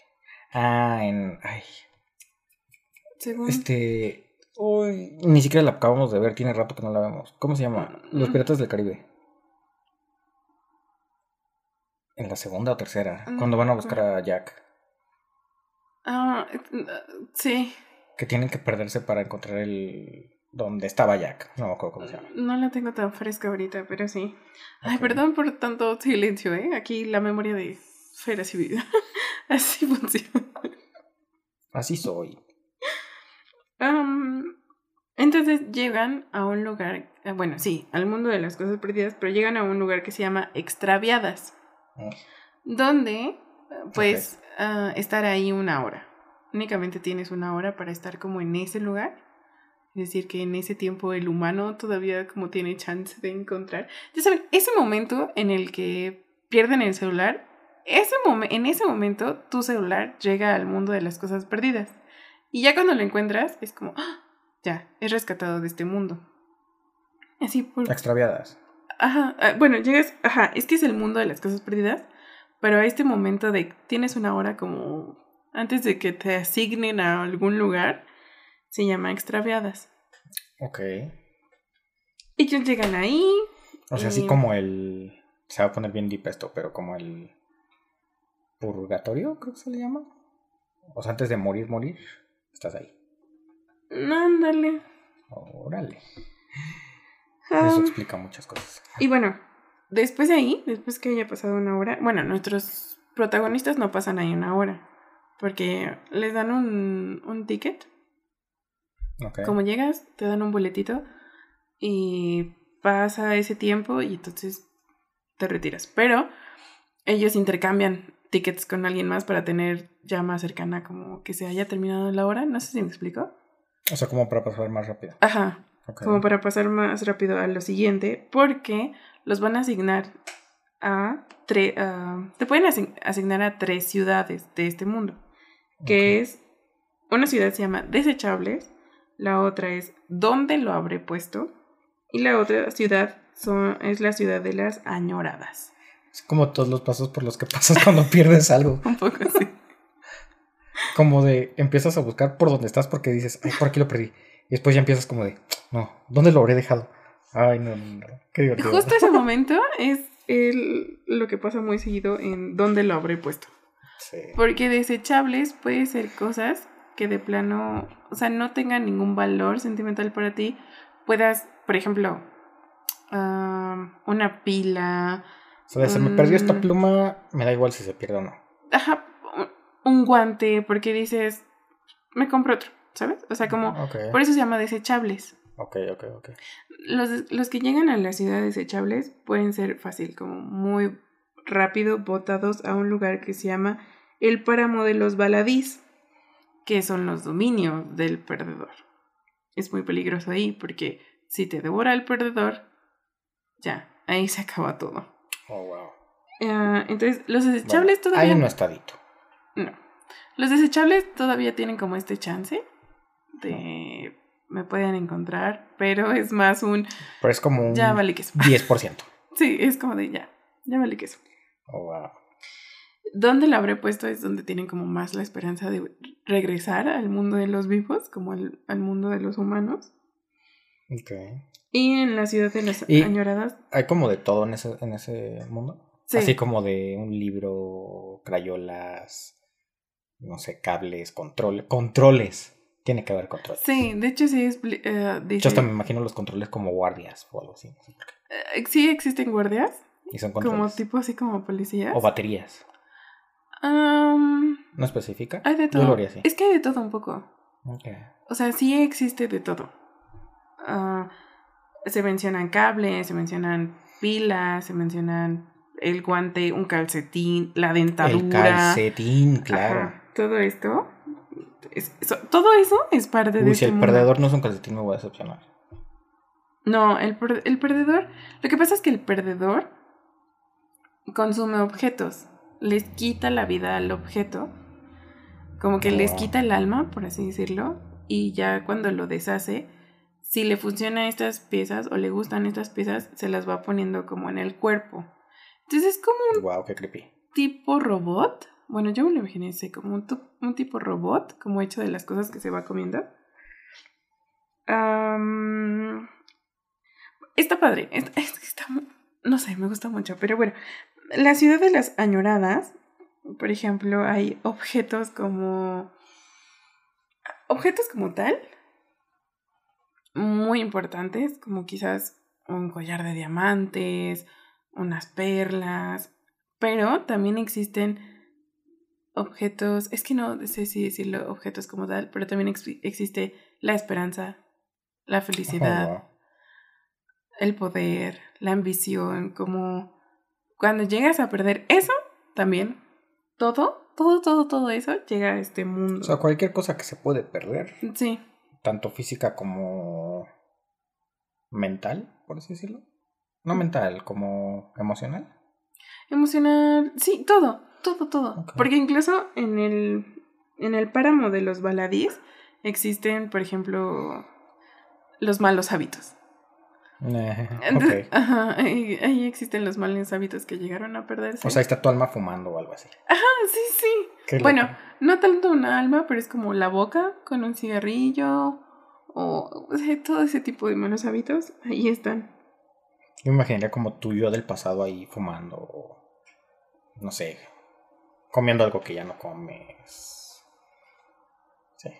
Ah, en... Ay, este. Hoy ni siquiera la acabamos de ver, tiene rato que no la vemos. ¿Cómo se llama? Los Piratas del Caribe. En la segunda o tercera, cuando van a buscar a Jack. Ah, sí. Que tienen que perderse para encontrar el. donde estaba Jack. No me acuerdo cómo se llama. No la tengo tan fresca ahorita, pero sí. Ay, perdón por tanto silencio, ¿eh? Aquí la memoria de Fera vida Así funciona. Así soy entonces llegan a un lugar, eh, bueno, sí, al mundo de las cosas perdidas, pero llegan a un lugar que se llama Extraviadas, ah. donde pues ah, estar ahí una hora. Únicamente tienes una hora para estar como en ese lugar. Es decir, que en ese tiempo el humano todavía como tiene chance de encontrar. Ya saben, ese momento en el que pierden el celular, ese en ese momento tu celular llega al mundo de las cosas perdidas. Y ya cuando lo encuentras, es como, ¡ah! ya, es rescatado de este mundo. Así por... Extraviadas. Ajá, ah, bueno, llegas, ajá, este es el mundo de las cosas perdidas, pero a este momento de tienes una hora como antes de que te asignen a algún lugar, se llama extraviadas. Ok. Ellos llegan ahí. O sea, así como el. Se va a poner bien deep esto, pero como el. Purgatorio, creo que se le llama. O sea, antes de morir, morir, estás ahí. Ándale. Órale. Ah, Eso explica muchas cosas. y bueno, después de ahí, después que haya pasado una hora, bueno, nuestros protagonistas no pasan ahí una hora. Porque les dan un, un ticket. Como llegas, te dan un boletito y pasa ese tiempo y entonces te retiras. Pero ellos intercambian tickets con alguien más para tener ya más cercana como que se haya terminado la hora. No sé si me explico. O sea, como para pasar más rápido. Ajá, como para pasar más rápido a lo siguiente, porque los van a asignar a tres, te pueden asign- asignar a tres ciudades de este mundo, que es, una ciudad se llama Desechables, la otra es ¿Dónde lo habré puesto? Y la otra ciudad son, es la ciudad de las añoradas. Es como todos los pasos por los que pasas cuando pierdes algo. Un poco así. Como de empiezas a buscar por donde estás porque dices, ay, por aquí lo perdí. Y después ya empiezas como de, no, ¿dónde lo habré dejado? Ay, no, no, no. Qué divertido. Justo ese momento es el- lo que pasa muy seguido en ¿Dónde lo habré puesto? Sí. Porque desechables puede ser cosas que de plano, o sea, no tengan ningún valor sentimental para ti. Puedas, por ejemplo, ah, una pila, O sea, se me perdió esta Mm. pluma, me da igual si se pierde o no. ajá, un- guante, porque dices, me compro otro, ¿sabes? O sea, como, por eso se llama desechables. ok, ok, ok. Los, los que llegan a la ciudad desechables pueden ser fácil, como muy rápido, botados a un lugar que se llama el páramo de los baladís, que son los dominios del perdedor. Es muy peligroso ahí porque si te devora el perdedor, ya, ahí se acaba todo. Oh, wow. Ah, entonces, los desechables Bueno, todavía... Ahí no está dito. No. Los desechables todavía tienen como este chance de... Me pueden encontrar, pero es más un... Pero es como un Ya vale que eso. 10%. Sí, es como de ya, ya vale que eso. Oh, wow. ¿Dónde la habré puesto? Es donde tienen como más la esperanza de regresar al mundo de los vivos, como al, al mundo de los humanos. Ok. Y en la ciudad de las Y- añoradas, Hay como de todo en ese, en ese mundo. sí. Así como de un libro, crayolas, no sé, cables, controles. Controles. Tiene que haber controles. Sí, de hecho sí es... eh, Yo hasta me imagino los controles como guardias o algo así. no sé por qué. eh, sí existen guardias, Y son como controles. tipo así como policías. O baterías. Am, ¿No especifica? hay de Yo todo. lo haría así. Es que hay de todo un poco. Ok. O sea, sí existe de todo. Ah, se mencionan cables, se mencionan pilas, se mencionan el guante, un calcetín, la dentadura. El calcetín, claro. Ajá, todo esto. es- todo eso es parte de Uy, este si el mundo. perdedor no es un calcetín, me voy a decepcionar. No, el, el perdedor. Lo que pasa es que el perdedor consume objetos. Les quita la vida al objeto. Como que les Oh. quita el alma, por así decirlo. Y ya cuando lo deshace, si le funcionan estas piezas o le gustan estas piezas, se las va poniendo como en el cuerpo. Entonces es como un Wow, qué creepy. tipo robot. Bueno, yo me lo imaginé así, como un, un tipo robot, como hecho de las cosas que se va comiendo. Está padre. Está, es- está no sé, me gusta mucho. Pero bueno, la ciudad de las añoradas, por ejemplo, hay objetos como. Objetos como tal. Muy importantes, como quizás un collar de diamantes, unas perlas. Pero también existen objetos, es que no sé si decirlo objetos como tal, pero también ex- existe la esperanza, la felicidad, el poder, la ambición, como cuando llegas a perder eso, también todo, todo, todo, todo eso llega a este mundo. O sea, cualquier cosa que se puede perder, sí, tanto física como mental, por así decirlo. No mental, como emocional. emocional, sí, todo, todo, todo. Porque incluso en el, en el páramo de los baladís existen, por ejemplo, los malos hábitos. Eh, Entonces, ok. ajá, ahí, ahí existen los malos hábitos que llegaron a perderse. O sea, está tu alma fumando o algo así. Ah, sí, sí. Qué Bueno, loco. no tanto una alma, pero es como la boca con un cigarrillo o, o sea, todo ese tipo de malos hábitos. Ahí están. Yo me imaginaría como tu yo del pasado ahí fumando o, no sé, comiendo algo que ya no comes. Sí,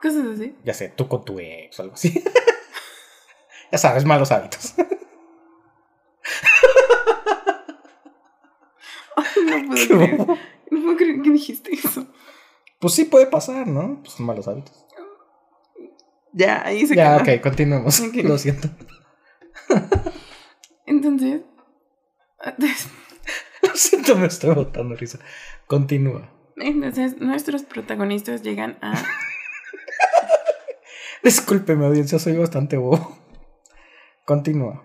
Cosas así. ya sé, tú con tu ex o algo así. ya sabes, malos hábitos. Ay, no puedo creer. No puedo creer que dijiste eso. Pues sí puede pasar, ¿no? Pues son malos hábitos. Ya, ahí se Ya, ok, continuemos. Lo siento. Entonces, Lo siento, me estoy botando risa. Continúa. entonces nuestros protagonistas llegan a Discúlpeme, audiencia, soy bastante bobo. Continúa.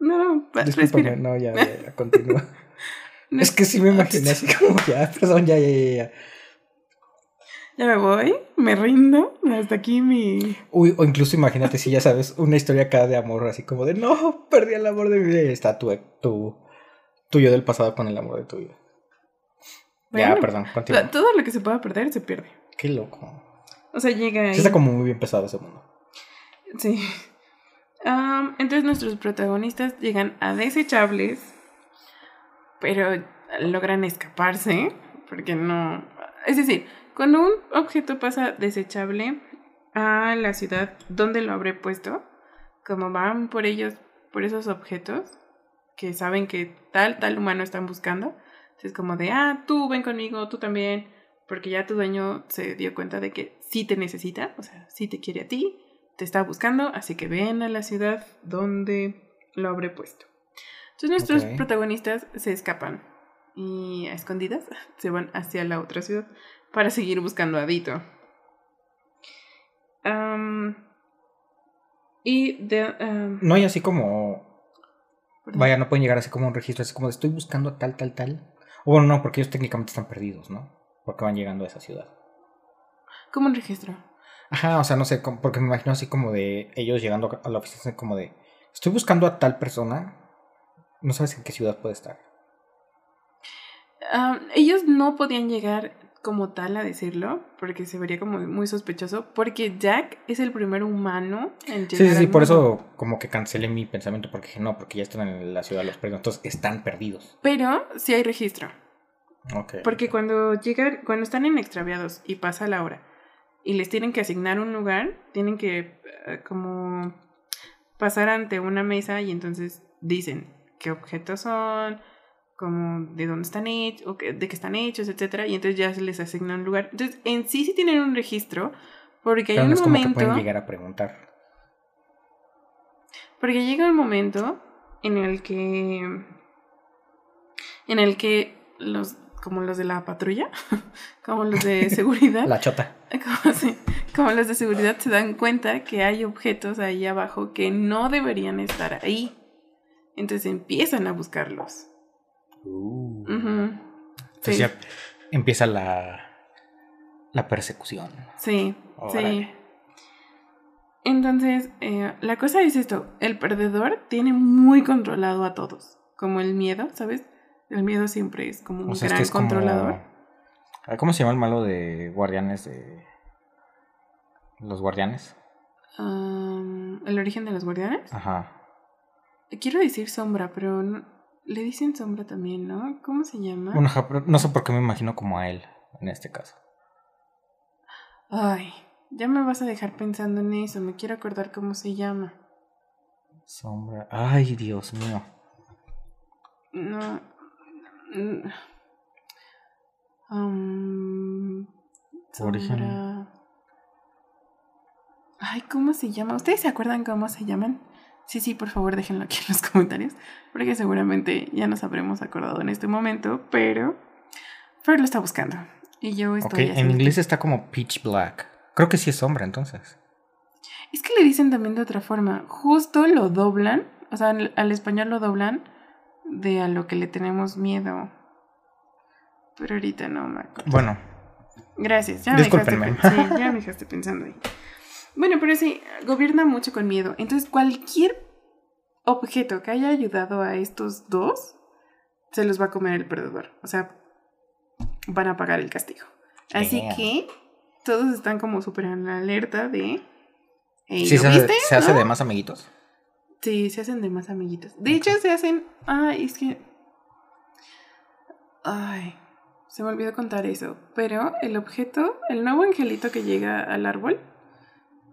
no, pa- Discúlpame, no, ya, ya, ya, continúa. No- Es que sí me imaginé así como, ya, perdón, ya, ya, ya, ya. Ya me voy, me rindo. Hasta aquí mi. Uy, o incluso imagínate si ya sabes una historia acá de amor, así como de no, perdí el amor de mi vida y está tu, tu, tuyo del pasado con el amor de tu vida. ya, perdón, continúa. Todo lo que se pueda perder se pierde. Qué loco. O sea, llega ahí. Sí está como muy bien pesado ese mundo. Sí. Entonces nuestros protagonistas llegan a desechables, pero logran escaparse, porque no... Es decir, cuando un objeto pasa desechable a la ciudad, ¿dónde lo habré puesto? Como van por ellos, por esos objetos, que saben que tal, tal humano están buscando, es como de, ah, tú ven conmigo, tú también, porque ya tu dueño se dio cuenta de que sí te necesita, o sea, sí te quiere a ti, te está buscando, así que ven a la ciudad donde lo habré puesto. Entonces nuestros protagonistas se escapan y a escondidas se van hacia la otra ciudad para seguir buscando a Dito. Y de... No hay así como, perdón. vaya, no pueden llegar así como un registro, así como de estoy buscando a tal, tal, tal. O bueno, no, porque ellos técnicamente están perdidos, ¿no? Porque van llegando a esa ciudad. como un registro. Ajá, o sea, no sé, porque me imagino así como de ellos llegando a la oficina, como de estoy buscando a tal persona, no sabes en qué ciudad puede estar. Am, ellos no podían llegar como tal a decirlo, porque se vería como muy sospechoso, porque Jack es el primer humano en llegar Sí, sí, sí, por eso como que cancelé mi pensamiento, porque dije, no, porque ya están en la ciudad de los perdidos, entonces están perdidos. Pero sí hay registro, Ok. porque cuando llegan, cuando están en extraviados y pasa la hora y les tienen que asignar un lugar, tienen que eh, como pasar ante una mesa y entonces dicen qué objetos son, como de dónde están hechos, o de qué están hechos, etcétera, y entonces ya se les asigna un lugar. Entonces, en sí sí tienen un registro, porque Pero hay no un como que momento, pueden llegar a preguntar. porque llega un momento en el que en el que los como los de la patrulla, como los de seguridad, La chota. como, sí, como los de seguridad se dan cuenta que hay objetos ahí abajo que no deberían estar ahí. Entonces empiezan a buscarlos. Uh. Entonces Sí. ya empieza la, la persecución. Sí, sí. Entonces, eh, la cosa es esto, el perdedor tiene muy controlado a todos, como el miedo, ¿sabes? El miedo siempre es como un O sea, gran este es controlador. Ah, ¿Cómo se llama el malo de guardianes de... Los guardianes? El origen de los guardianes. Ajá. Quiero decir sombra, pero no- le dicen sombra también, ¿no? ¿Cómo se llama? Bueno, no sé por qué me imagino como a él en este caso. Ay, ya me vas a dejar pensando en eso, me quiero acordar cómo se llama. Sombra. Ay, Dios mío. No. Mm, am, Origen. Ay, ¿cómo se llama? ¿Ustedes se acuerdan cómo se llaman? Sí, sí, por favor, déjenlo aquí en los comentarios, porque seguramente ya nos habremos acordado en este momento, pero Fer lo está buscando y yo Ok, estoy en haciendo- inglés está como pitch black. Creo que sí es sombra entonces. Es que le dicen también de otra forma. Justo lo doblan, o sea, al español lo doblan de a lo que le tenemos miedo. Pero ahorita no me acuerdo. Bueno, Gracias, ya me, dejaste, sí, ya me dejaste pensando ahí. Bueno, pero sí, gobierna mucho con miedo. Entonces, cualquier objeto que haya ayudado a estos dos, se los va a comer el perdedor. O sea, van a pagar el castigo. Así que todos están como súper en alerta de... "Ey, Sí, ¿lo se, viste? se hace ¿No? de más amiguitos. Sí, se hacen de más amiguitos. De hecho, se hacen. Ay, es que. Ay, se me olvidó contar eso. Pero el objeto, el nuevo angelito que llega al árbol,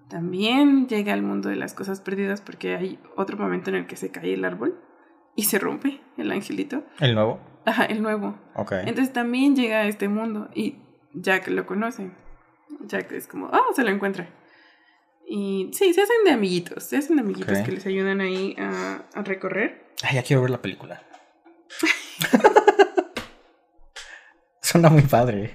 también llega al mundo de las cosas perdidas porque hay otro momento en el que se cae el árbol y se rompe el angelito. El nuevo. Ajá, el nuevo. Ok. Entonces también llega a este mundo y Jack lo conoce. Jack es como, ah, se lo encuentra. Y sí, se hacen de amiguitos, se hacen de amiguitos que les ayudan ahí a, a recorrer. Ay, ya quiero ver la película. Suena muy padre.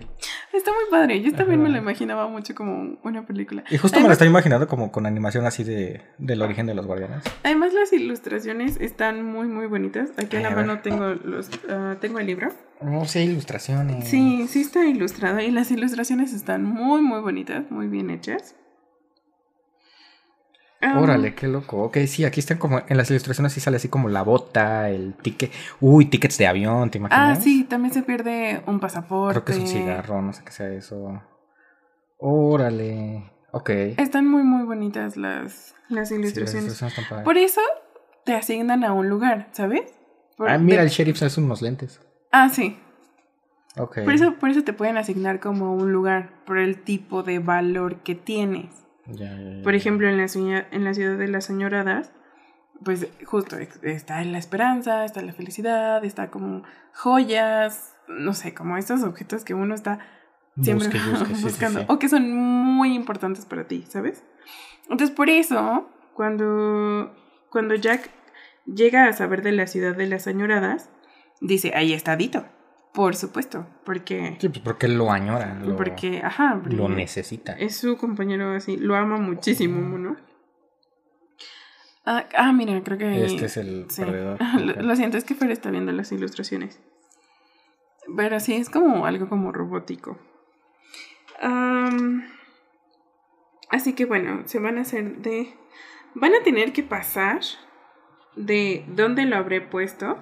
Está muy padre, yo también me lo imaginaba mucho como una película. Y justo me lo estoy imaginando como con animación así de del origen de los guardianes. Además las ilustraciones están muy muy bonitas. Aquí a la ver. mano tengo los ah, tengo el libro. No sé, ilustraciones. Sí, sí está ilustrado y las ilustraciones están muy muy bonitas, muy bien hechas. Ah, Órale, qué loco. Ok, sí, aquí están como en las ilustraciones sí sale así como la bota, el ticket. Uy, tickets de avión, ¿te Ah, imaginas? sí, también se pierde un pasaporte. Creo que es un cigarro, no sé qué sea eso. Órale. Ok. Están muy muy bonitas las, las Sí, las ilustraciones. Por eso te asignan a un lugar, ¿sabes? Por- Ah, mira, de- el sheriff hace unos lentes. Ah, sí. Ok. Por eso, por eso te pueden asignar como un lugar, por el tipo de valor que tienes. Ya, ya, ya. Por ejemplo, en la, ciudad- en la ciudad de las señoradas, pues justo está la esperanza, está la felicidad, está como joyas, no sé, como estos objetos que uno está siempre Busque, busque, sí, sí, buscando sí. o que son muy importantes para ti, ¿sabes? Entonces, por eso, cuando, cuando Jack llega a saber de la ciudad de las añoradas, dice, ahí está Dito, por supuesto, porque, Sí, pues porque lo añora. Lo, porque, ajá, lo necesita. es su compañero así, lo ama muchísimo, ¿no? Ah, ah, mira, creo que... Este es el Sí. perdedor. Lo, siento, es que Fer está viendo las ilustraciones. Pero sí, es como algo como robótico. Así que bueno, se van a hacer de... Van a tener que pasar de dónde lo habré puesto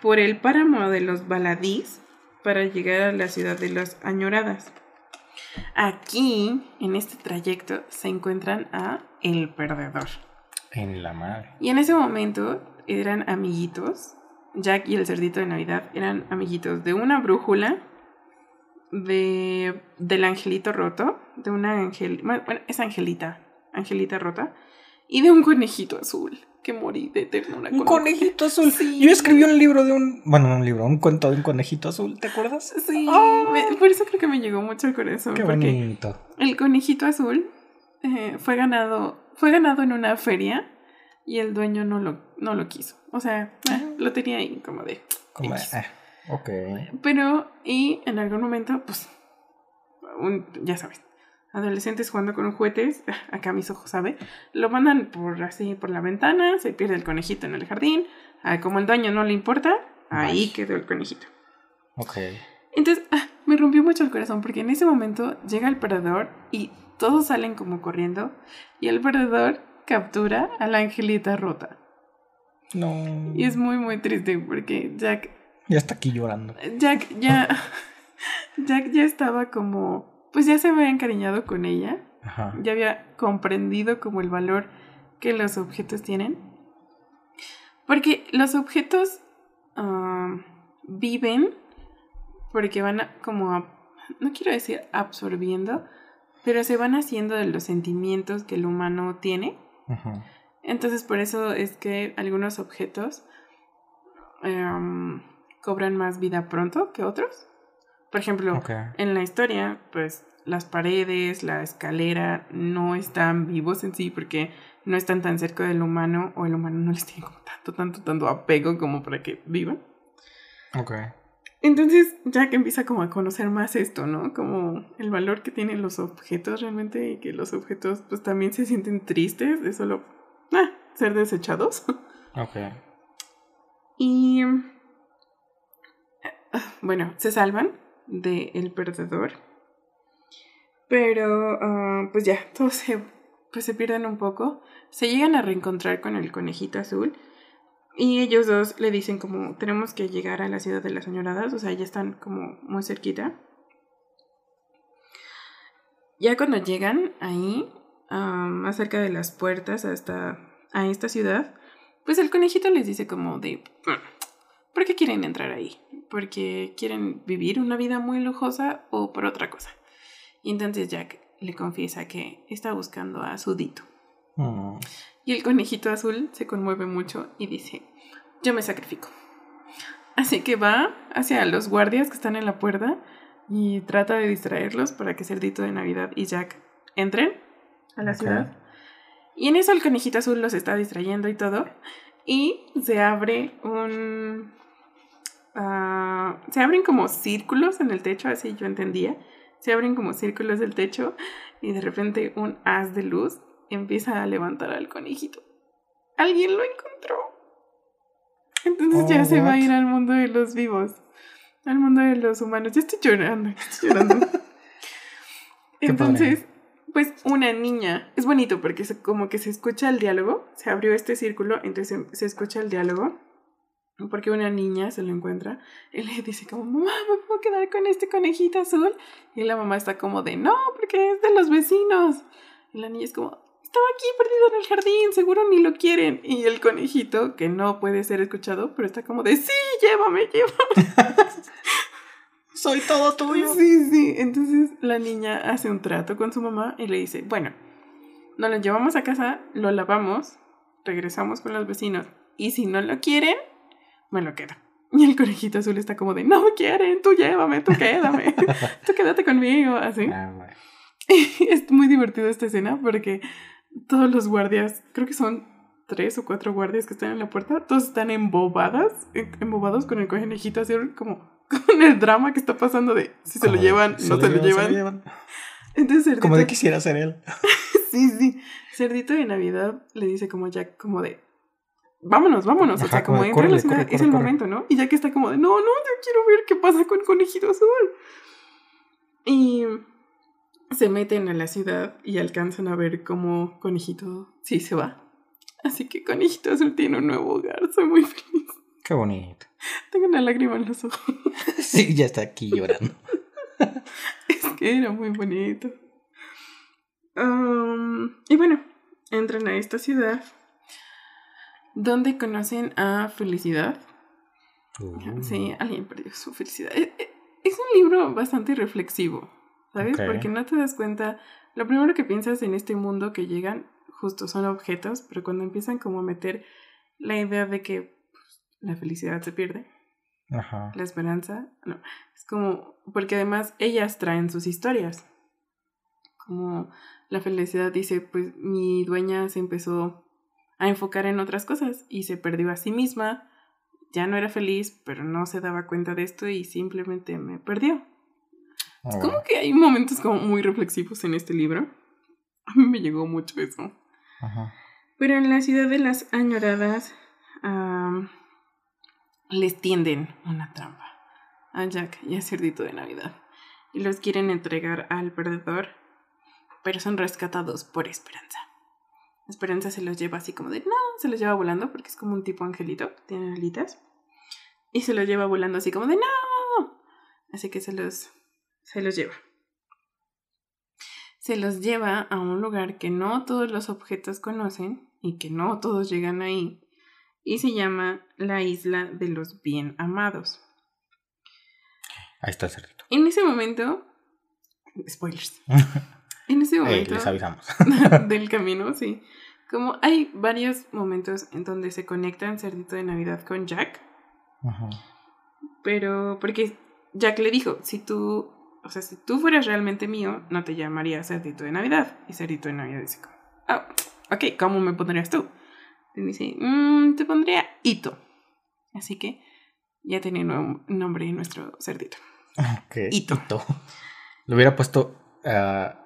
por el páramo de los baladís para llegar a la ciudad de las añoradas. Aquí, en este trayecto, se encuentran a El Perdedor. En la madre. Y en ese momento eran amiguitos. Jack y el cerdito de Navidad eran amiguitos de una brújula, de del angelito roto, de una angel, bueno, es angelita, angelita rota, y de un conejito azul que morí de ternura. Un con- conejito azul. Sí. Yo escribí un libro de un. Bueno, no un libro, un cuento de un conejito azul, ¿te acuerdas? Sí, Ah. me- por eso creo que me llegó mucho al corazón. Qué bonito. el conejito azul eh, fue ganado fue ganado en una feria y el dueño no lo, no lo quiso. O sea, eh, lo tenía ahí como de... Como, X. eh, ok. Pero, y en algún momento, pues, un, ya sabes, adolescentes jugando con juguetes, acá mis ojos, ¿sabe? Lo mandan por así, por la ventana, se pierde el conejito en el jardín, ah, como el dueño no le importa, ahí Ay. quedó el conejito. Ok. Entonces, ah, me rompió mucho el corazón porque en ese momento llega el perdedor y todos salen como corriendo y el perdedor captura a la angelita rota. No. Y es muy, muy triste porque Jack Ya está aquí llorando. Jack ya. Jack ya estaba como. Pues ya se había encariñado con ella. Ajá. Ya había comprendido como el valor que los objetos tienen. Porque los objetos ah, viven porque van a, como a- no quiero decir absorbiendo, pero se van haciendo de los sentimientos que el humano tiene. Ajá. Entonces por eso es que algunos objetos em, cobran más vida pronto que otros. Por ejemplo, en la historia, pues las paredes, la escalera no están vivos en sí porque no están tan cerca del humano o el humano no les tiene como tanto, tanto, tanto apego como para que vivan. Ok. Entonces Jack empieza como a conocer más esto, ¿no? Como el valor que tienen los objetos realmente y que los objetos pues también se sienten tristes de solo ah, ser desechados. Ok. Y ah, bueno, se salvan de el perdedor. Pero ah, pues ya, todo se pues se pierden un poco, se llegan a reencontrar con el conejito azul y ellos dos le dicen como tenemos que llegar a la ciudad de las añoradas, o sea, ya están como muy cerquita. Ya cuando llegan ahí, más cerca de las puertas hasta a esta ciudad, pues el conejito les dice como de, ¿por qué quieren entrar ahí? ¿Porque quieren vivir una vida muy lujosa o por otra cosa? Y entonces Jack le confiesa que está buscando a su Dito. Mm. Y el conejito azul se conmueve mucho y dice, yo me sacrifico. Así que va hacia los guardias que están en la puerta y trata de distraerlos para que Cerdito de Navidad y Jack entren a la ciudad. Y en eso el conejito azul los está distrayendo y todo. Y se abre un... Ah, se abren como círculos en el techo, así yo entendía. Se abren como círculos del techo y de repente un haz de luz empieza a levantar al conejito. Alguien lo encontró. Entonces ya se va a oh, ir al mundo de los vivos. Al mundo de los humanos. Ya estoy llorando, estoy llorando. Entonces, pues una niña. Es bonito porque como que se escucha el diálogo. Se abrió este círculo, entonces se, escucha el diálogo. Porque una niña se lo encuentra y le dice como, mamá, ¿me puedo quedar con este conejito azul? Y la mamá está como de, no, porque es de los vecinos. Y la niña es como, estaba aquí perdido en el jardín, seguro ni lo quieren. Y el conejito, que no puede ser escuchado, pero está como de, sí, llévame, llévame. Soy todo tuyo. Sí, sí. Entonces la niña hace un trato con su mamá y le dice, bueno, nos lo llevamos a casa, lo lavamos, regresamos con los vecinos. Y si no lo quieren, me lo quedo. Y el conejito azul está como de, no me quieren, tú llévame, tú quédame, tú quédate conmigo, así. Ah, es muy divertido esta escena porque todos los guardias, creo que son tres o cuatro guardias que están en la puerta, todos están embobadas, embobados con el conejito así como con el drama que está pasando de si se lo llevan, no se, lo, llevan. Entonces, como de quisiera ser él. sí, sí. Cerdito de Navidad le dice como ya, como de, vámonos, vámonos. o sea, como, entra en la ciudad, es el momento, ¿no? Y ya que está como de, no, no, yo quiero ver qué pasa con Conejito Azul. Y se meten a la ciudad y alcanzan a ver cómo Conejito sí se va. Así que Conejito Azul tiene un nuevo hogar. Soy muy feliz. Qué bonito. Tengo una lágrima en los ojos. sí, ya está aquí llorando. es que era muy bonito. Um, y bueno, entran a esta ciudad donde conocen a Felicidad. Uh. Sí, alguien perdió su felicidad. E, e, es un libro bastante reflexivo, ¿sabes? Porque no te das cuenta. Lo primero que piensas en este mundo que llegan, justo son objetos, pero cuando empiezan como a meter la idea de que la felicidad se pierde. Ajá. La esperanza, no. Es como, porque además ellas traen sus historias. Como la felicidad dice, pues mi dueña se empezó a enfocar en otras cosas y se perdió a sí misma. Ya no era feliz, pero no se daba cuenta de esto y simplemente me perdió. Es como que hay momentos como muy reflexivos en este libro. A mí me llegó mucho eso. Ajá. Pero en la ciudad de las añoradas, les tienden una trampa a Jack y a Cerdito de Navidad y los quieren entregar al perdedor, pero son rescatados por Esperanza. Esperanza se los lleva así como de no, se los lleva volando porque es como un tipo angelito, tiene alitas y se los lleva volando así como de no, así que se los se los lleva. Se los lleva a un lugar que no todos los objetos conocen y que no todos llegan ahí y se llama la isla de los bien amados. Ahí está el cerdito. En ese momento, spoilers. en ese momento les avisamos. del camino, sí. Como hay varios momentos en donde se conectan Cerdito de Navidad con Jack. Ajá. Pero porque Jack le dijo, si tú, o sea, si tú fueras realmente mío, no te llamaría Cerdito de Navidad. Y Cerdito de Navidad dice, oh, ok, ¿cómo me pondrías tú? Y dice, mmm, te pondría Ito. Así que ya tiene nuevo nombre nuestro cerdito. Ito. Lo hubiera puesto uh,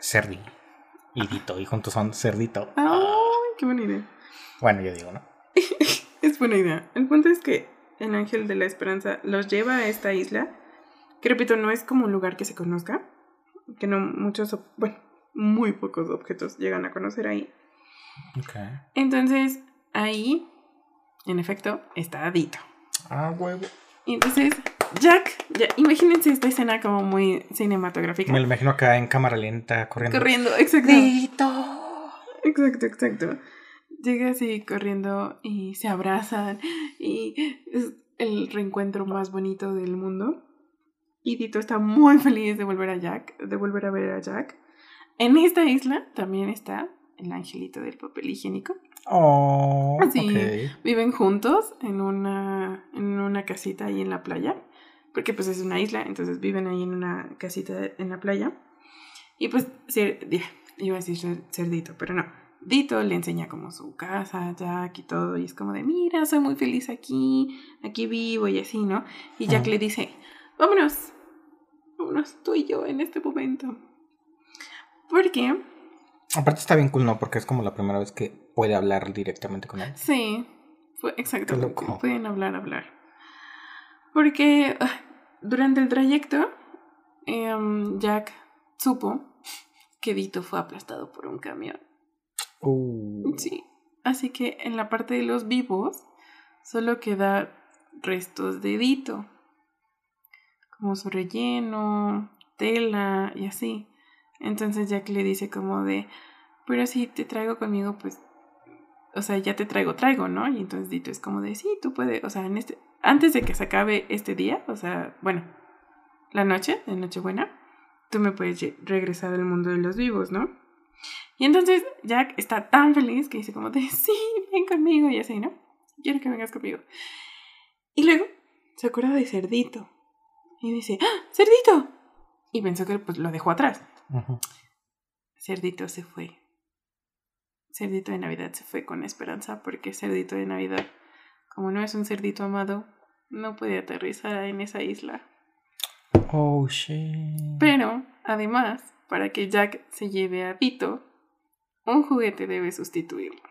Cerdi y Dito. Y juntos son Cerdito. ¡Ay, qué buena idea! Bueno, yo digo, ¿no? es buena idea. El punto es que el ángel de la esperanza los lleva a esta isla. Que repito, no es como un lugar que se conozca. Que no muchos, bueno, muy pocos objetos llegan a conocer ahí. Ok. Entonces, ahí, en efecto, está Dito. Ah, huevo. Y entonces, Jack, ya, imagínense esta escena como muy cinematográfica. Me lo imagino acá en cámara lenta, corriendo. Corriendo, exacto. Dito. Exacto, exacto. Llega así corriendo y se abrazan y es el reencuentro más bonito del mundo. Y Dito está muy feliz de volver a Jack, de volver a ver a Jack. En esta isla también está el angelito del papel higiénico. Oh, Sí. ok. Viven juntos en una, en una casita ahí en la playa. Porque pues es una isla, entonces viven ahí en una casita en la playa. Y pues, di- iba a decir cer- cerdito, pero no. Dito le enseña como su casa, Jack y todo. Y es como de, mira, soy muy feliz aquí, aquí vivo y así, ¿no? Y Jack Ujú. le dice, vámonos, vámonos tú y yo en este momento. Porque, Aparte está bien cool, ¿no? Porque es como la primera vez que puede hablar directamente con él. sí, exactamente, pueden hablar, hablar. Porque ah, durante el trayecto, em, Jack supo que Dito fue aplastado por un camión. Uh. Sí. Así que en la parte de los vivos solo queda restos de Dito. Como su relleno, tela y así. Entonces Jack le dice como de, pero si te traigo conmigo, pues, o sea, ya te traigo, traigo, ¿no? Y entonces Dito es como de, sí, tú puedes, o sea, en este, antes de que se acabe este día, o sea, bueno, la noche, de Nochebuena, tú me puedes regresar al mundo de los vivos, ¿no? Y entonces Jack está tan feliz que dice como de, sí, ven conmigo y así, ¿no? Quiero que vengas conmigo. Y luego se acuerda de Cerdito. Y dice, ¡Ah, Cerdito! Y pensó que pues lo dejó atrás. Ujú. Cerdito se fue. Cerdito de Navidad se fue con esperanza porque Cerdito de Navidad, como no es un cerdito amado, no puede aterrizar en esa isla. Oh, shit. Pero, además, para que Jack se lleve a Dito, un juguete debe sustituirlo.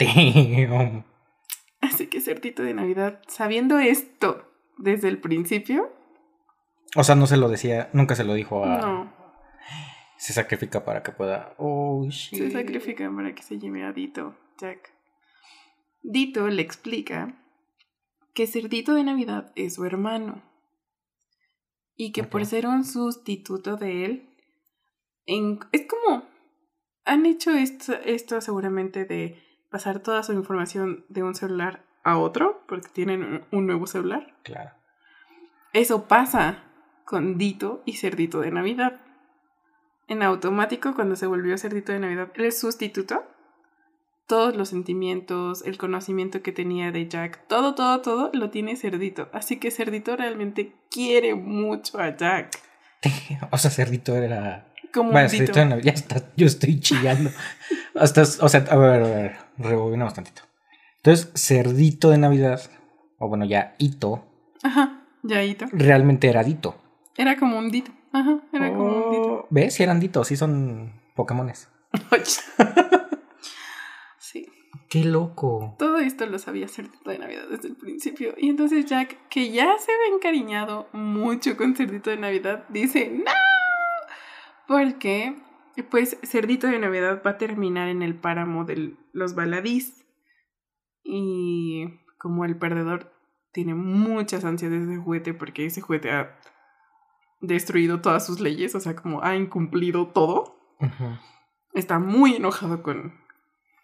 Damn. Así que Cerdito de Navidad, sabiendo esto desde el principio, O sea, no se lo decía, nunca se lo dijo a. no, Se sacrifica para que pueda. Oh, shit. se sacrifica para que se lleve a Dito, Jack. Dito le explica que Cerdito de Navidad es su hermano y que por ser un sustituto de él, en- es como han hecho esto, esto seguramente de pasar toda su información de un celular a otro, porque tienen un- un nuevo celular. Claro. Eso pasa con Dito y Cerdito de Navidad. En automático, cuando se volvió Cerdito de Navidad, el sustituto, todos los sentimientos, el conocimiento que tenía de Jack, todo, todo, todo lo tiene Cerdito. Así que Cerdito realmente quiere mucho a Jack. O sea, Cerdito era. Como Bueno, Dito. Cerdito era. Ya está, yo estoy chillando. Hasta, o sea, a ver, a ver, rebobinamos tantito. Entonces, Cerdito de Navidad, o bueno, ya Ito, Ajá, ya Dito. realmente era Dito. Era como un Dito. Ajá, era como un Dito. Oh, ¿Ves? Si eran Ditos, sí son Pokémones. ¡Qué loco! Todo esto lo sabía Cerdito de Navidad desde el principio. Y entonces Jack, que ya se ve encariñado mucho con Cerdito de Navidad, dice ¡No! Porque, pues, Cerdito de Navidad va a terminar en el páramo de los baladís. Y como el perdedor tiene muchas ansias de ese juguete, porque ese juguete ha destruido todas sus leyes, o sea, como ha incumplido todo está muy enojado con,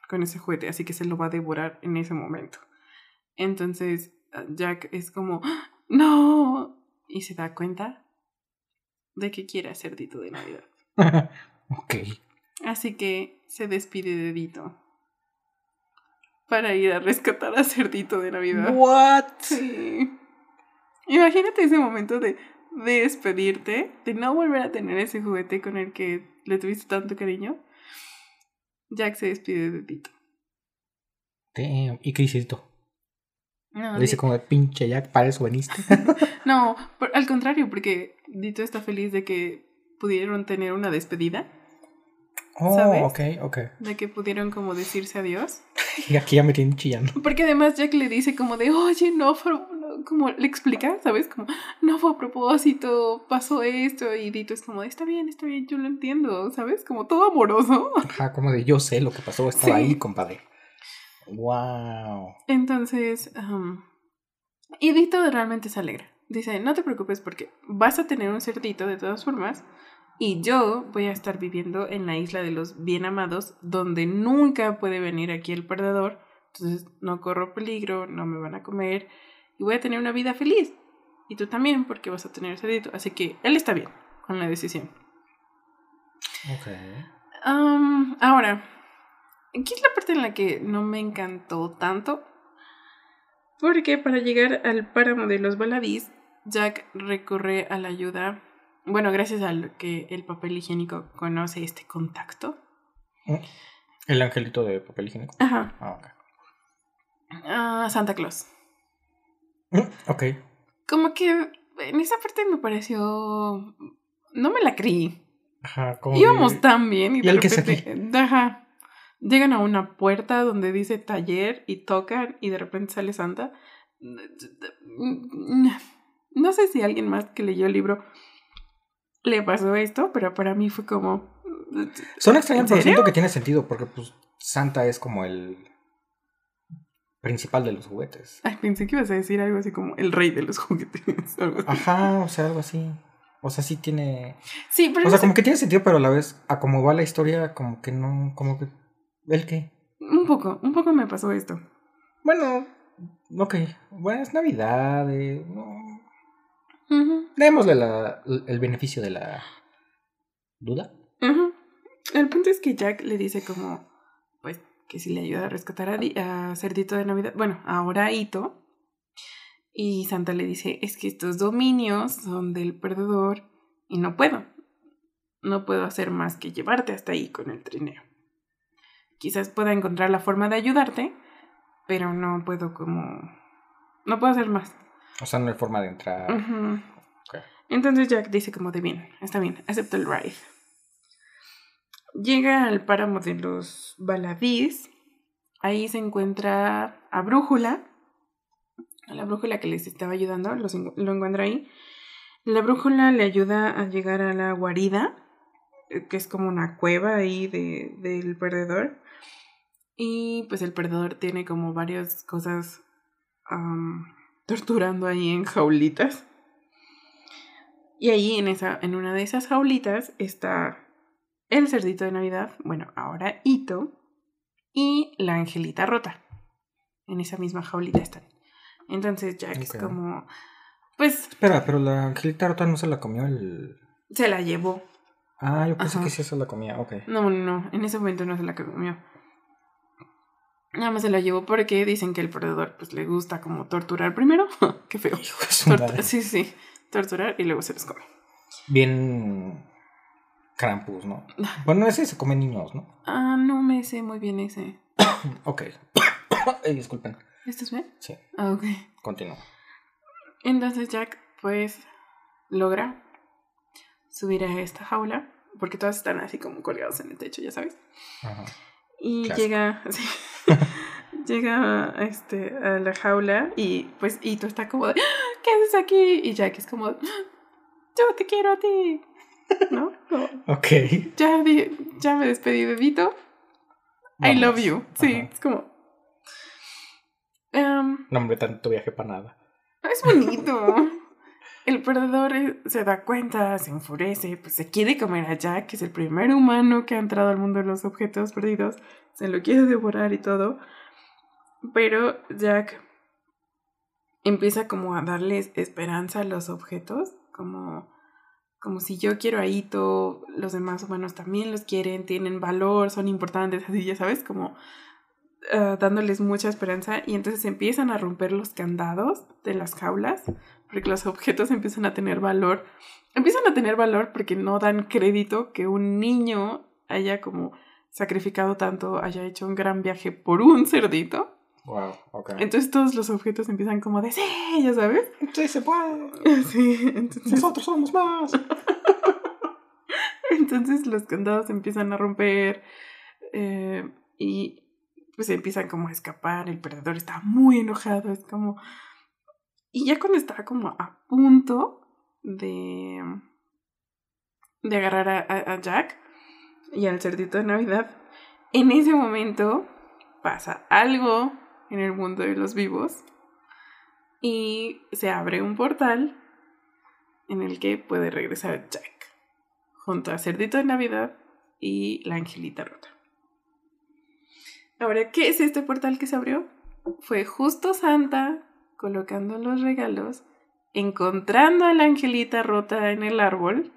con ese juguete, así que se lo va a devorar en ese momento. Entonces Jack es como, ¡Ah! no, y se da cuenta de que quiere hacer Dito de Navidad. ok. Así que se despide de Dito para ir a rescatar a Cerdito de Navidad. ¿What? Sí. Imagínate ese momento de, de despedirte, de no volver a tener ese juguete con el que le tuviste tanto cariño. Jack se despide de Dito. Damn. ¿Y qué dice Dito? No, Le dice Di- como de pinche Jack, para eso veniste. no, por- al contrario, porque Dito está feliz de que pudieron tener una despedida, Oh, ¿Sabes? ok, ok. de que pudieron como decirse adiós. Y aquí ya me tienen chillando. Porque además Jack le dice como de, oye, no, por favor, no, como le explica, ¿sabes? Como, no fue a propósito, pasó esto, y Dito es como, está bien, está bien, yo lo entiendo, ¿sabes? Como todo amoroso. Ajá, como de yo sé lo que pasó, estaba ahí, compadre. Wow. Entonces, y Dito realmente se alegra. Dice, no te preocupes porque vas a tener un cerdito de todas formas y yo voy a estar viviendo en la isla de los bien amados donde nunca puede venir aquí el perdedor. Entonces no corro peligro, no me van a comer y voy a tener una vida feliz. Y tú también porque vas a tener cerdito. Así que él está bien con la decisión. Ok. ahora, aquí es la parte en la que no me encantó tanto. Porque para llegar al páramo de los baladís, Jack recurre a la ayuda. Bueno, gracias al que el papel higiénico conoce este contacto. Mm. ¿El angelito de papel higiénico? Ajá. Ah, ok. Ah, Santa Claus. Ok. Como que en esa parte me pareció. No me la creí. Ajá, como. Íbamos tan bien y, ¿Y el que se Ajá. Llegan a una puerta donde dice taller y tocan y de repente sale Santa. No sé si alguien más que leyó el libro le pasó esto, pero para mí fue como... Son extraños, pero siento que tiene sentido porque pues Santa es como el principal de los juguetes. Ay, pensé que ibas a decir algo así como el rey de los juguetes. Ajá, o sea, algo así. O sea, sí tiene... Sí, pero... O sea, como que tiene sentido, pero a la vez, a cómo va la historia, como que no, como que ¿El qué? Un poco, un poco me pasó esto. Bueno, ok. Bueno, es Navidad. Eh, Démosle la, el beneficio de la duda. El punto es que Jack le dice como, que si le ayuda a rescatar a, a Cerdito de Navidad, bueno, ahora Ito. Y Santa le dice, es que estos dominios son del perdedor y no puedo. No puedo hacer más que llevarte hasta ahí con el trineo quizás pueda encontrar la forma de ayudarte, pero no puedo como... No puedo hacer más. O sea, no hay forma de entrar. Entonces Jack dice como de bien, está bien, acepto el ride. Llega al páramo de los baladís. Ahí se encuentra a Brújula. A la brújula que les estaba ayudando, lo, encuentra ahí. La brújula le ayuda a llegar a la guarida, que es como una cueva ahí de, del perdedor. Y pues el perdedor tiene como varias cosas torturando ahí en jaulitas. Y ahí en, esa, en una de esas jaulitas está el cerdito de Navidad, bueno, ahora Ito, y la angelita rota. En esa misma jaulita están. Entonces Jack es como, pues... Espera, pero la angelita rota no se la comió el... Se la llevó. Ah, yo pensé que sí se la comía, ok. No, no, no, en ese momento no se la comió. Nada más se la llevó porque dicen que el perdedor pues le gusta como torturar primero. Qué feo. sí, sí. Torturar y luego se los come. Bien Krampus, ¿no? Bueno, ese se come niños, ¿no? Ah, no me sé muy bien ese. ok. disculpen. ¿Estás bien? Sí. Ah, ok. Continúa. Entonces Jack, pues, logra subir a esta jaula, porque todas están así como colgadas en el techo, ya sabes. Ajá. Y llega, llega este, a la jaula y pues Ito está como, de, ¿qué haces aquí? Y Jack es como, yo te quiero a ti. ¿No? ok. Ya, ya me despedí de Vito. I love you. Sí, es como... Um, no, hombre, tanto viaje para nada. Es bonito. El perdedor eh, se da cuenta, se enfurece, pues se quiere comer a Jack, que es el primer humano que ha entrado al mundo de los objetos perdidos, se lo quiere devorar y todo. Pero Jack empieza como a darles esperanza a los objetos, como, como si yo quiero a Ito, los demás humanos también los quieren, tienen valor, son importantes, así ya sabes, como uh, dándoles mucha esperanza y entonces empiezan a romper los candados de las jaulas porque los objetos empiezan a tener valor. Empiezan a tener valor porque no dan crédito que un niño haya como sacrificado tanto, haya hecho un gran viaje por un cerdito. Wow, okay. Entonces todos los objetos empiezan como de sí, ya sabes. Sí, se puede. Sí, entonces. Nosotros somos más. entonces los candados empiezan a romper eh, y pues empiezan como a escapar. El perdedor está muy enojado, es como Y ya cuando estaba como a punto de, de agarrar a, a, a Jack y al cerdito de Navidad, en ese momento pasa algo en el mundo de los vivos y se abre un portal en el que puede regresar Jack junto a Cerdito de Navidad y la Angelita Rota. Ahora, ¿qué es este portal que se abrió? Fue justo Santa colocando los regalos, encontrando a la Angelita Rota en el árbol.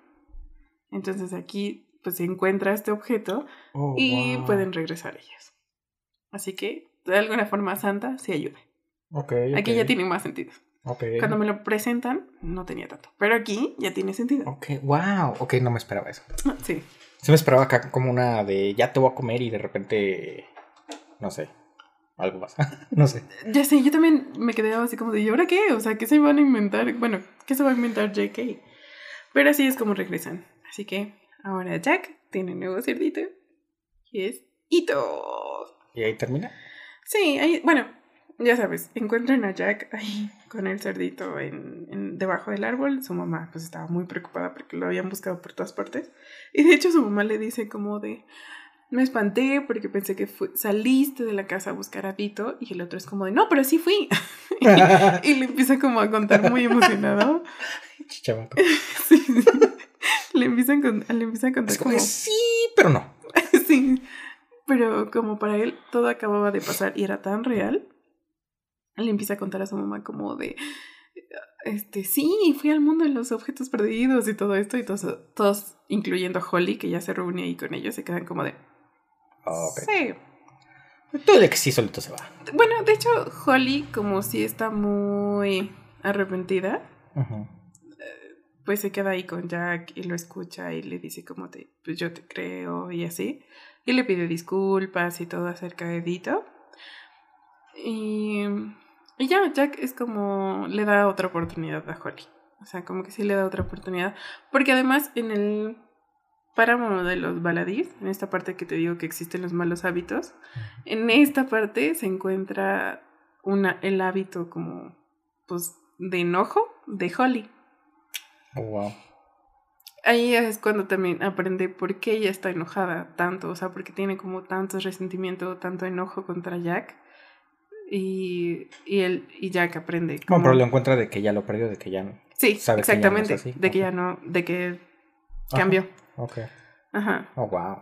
Entonces aquí pues se encuentra este objeto Oh, y wow. pueden regresar ellas. Así que de alguna forma Santa sí ayuda. Ok, Aquí ok, ya tiene más sentido. Ok. Cuando me lo presentan no tenía tanto, pero aquí ya tiene sentido. Ok, wow. Ok, no me esperaba eso. Sí. Sí me esperaba acá como una de ya te voy a comer y de repente, no sé, algo pasa. no sé. Ya sé, yo también me quedé así como de, ¿y ahora qué? O sea, ¿qué se van a inventar? Bueno, ¿qué se va a inventar JK? Pero así es como regresan. Así que ahora Jack tiene un nuevo cerdito y es Ito. ¿Y ahí termina? Sí, ahí, bueno, ya sabes, encuentran a Jack ahí con el cerdito en, en- debajo del árbol. Su mamá pues estaba muy preocupada porque lo habían buscado por todas partes. Y de hecho su mamá le dice como de, me espanté porque pensé que saliste de la casa a buscar a Tito. Y el otro es como de, no, pero sí fui. y, y le empieza como a contar muy emocionado. Chichamaco. Sí. Le empiezan, con- le empiezan a contar Es como, como... sí, pero no. Sí, pero como para él todo acababa de pasar y era tan real, le empieza a contar a su mamá como de, este, sí, fui al mundo de los objetos perdidos y todo esto, y todos, todos incluyendo a Holly, que ya se reúne ahí con ellos, se quedan como de, Ah, Ok. sí. Todo de que sí solito se va. Bueno, de hecho, Holly, como si está muy arrepentida, pues se queda ahí con Jack y lo escucha y le dice como de, pues yo te creo y así. Y le pide disculpas y todo acerca de Dito. Y, y ya, Jack es como, le da otra oportunidad a Holly. O sea, como que sí le da otra oportunidad. Porque además en el páramo de los baladís, en esta parte que te digo que existen los malos hábitos, en esta parte se encuentra una, el hábito como, pues, de enojo de Holly. Oh, wow. Ahí es cuando también aprende por qué ella está enojada tanto, o sea, porque tiene como tanto resentimiento, tanto enojo contra Jack. Y, y él y Jack aprende. Como como- pero lo encuentra de que ya lo perdió, de que ya no. sí, sabe que ya no es exactamente. así, De que ya no, de que cambió. Ok. Ajá. Oh, wow.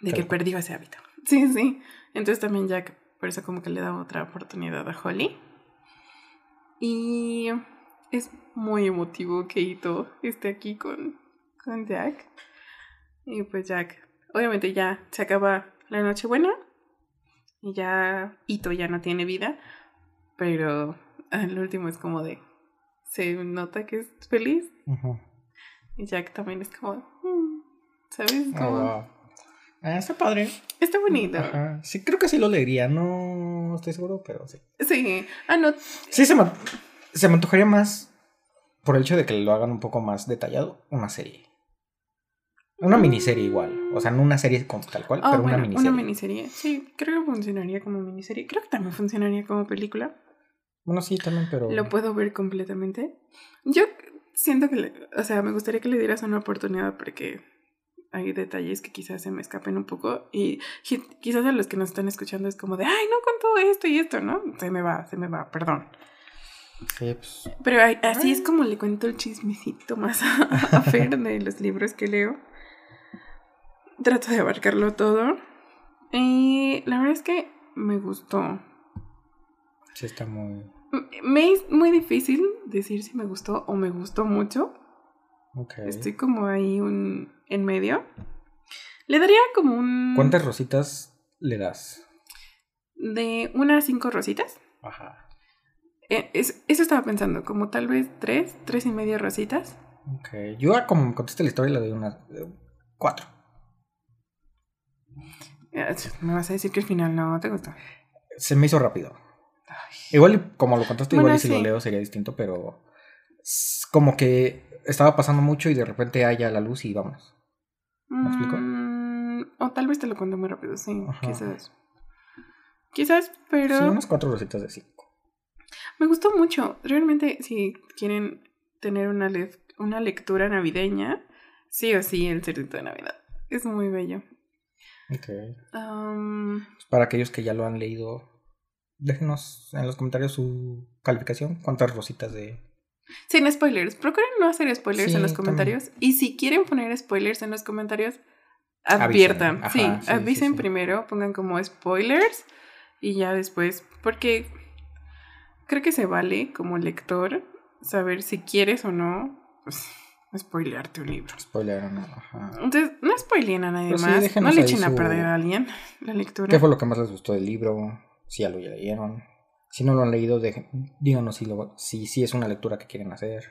De Qué que loco. perdió ese hábito. Sí, sí. Entonces también Jack, por eso como que le da otra oportunidad a Holly. Y es muy emotivo que Ito esté aquí con, con Jack. Y pues Jack, obviamente ya se acaba la Nochebuena. Y ya Ito ya no tiene vida. Pero el último es como de... Se nota que es feliz. Y Jack también es como... mm, ¿Sabes? Oh, Como, wow. Ah, está padre. Está bonito. Ajá. Sí, creo que sí lo leería. No estoy seguro, pero sí. Sí. Ah, no. Sí, se me, se me antojaría más por el hecho de que lo hagan un poco más detallado, una serie. Una miniserie igual. O sea, no una serie como tal cual, Ah, pero bueno, una miniserie. Una miniserie. Sí, creo que funcionaría como miniserie. Creo que también funcionaría como película. Bueno, sí, también, pero. Lo puedo ver completamente. Yo siento que, le- o sea, me gustaría que le dieras una oportunidad porque hay detalles que quizás se me escapen un poco y qui- quizás a los que nos están escuchando es como de, ay, no contó esto y esto, ¿no? Se me va, se me va, perdón. Sí, pues. Pero ay, así es como le cuento el chismecito más a, a Fer de los libros que leo. Trato de abarcarlo todo. Y la verdad es que me gustó. Sí, está muy. Me es muy difícil decir si me gustó o me gustó mucho. Ok. Estoy como ahí un, en medio. Le daría como un... ¿Cuántas rositas le das? De unas cinco rositas. Ajá. Eh, es- eso estaba pensando, como tal vez tres, tres y media rositas. Ok. Yo, como contaste la historia, le doy unas. eh, cuatro. Me vas a decir que al final no te gustó. Se me hizo rápido. Igual, como lo contaste, igual y si lo leo sería distinto, pero. Como que estaba pasando mucho y de repente haya la luz y vámonos. ¿Me explico? Mm, o tal vez te lo cuento muy rápido, sí, Ajá. quizás. Quizás, pero... Sí, unas cuatro rositas de cinco. Me gustó mucho. Realmente, si quieren tener una, le- una lectura navideña, sí o sí, el cerdito de Navidad. Es muy bello. Ok. Am, Para aquellos que ya lo han leído, déjenos en los comentarios su calificación. ¿Cuántas rositas de...? sin spoilers. Procuren no hacer spoilers Sí, en los también. comentarios. Y si quieren poner spoilers en los comentarios, adviertan. Ajá, sí, sí, sí, avisen sí. primero, pongan como spoilers y ya después, porque creo que se vale como lector saber si quieres o no, pues, spoilearte un libro. No. Ajá. Entonces, no spoileen a nadie Pero sí, más. no le echen a perder a alguien la lectura. ¿Qué fue lo que más les gustó del libro? Si ya lo leyeron. Si no lo han leído, dejen- díganos si, lo, si, si es una lectura que quieren hacer.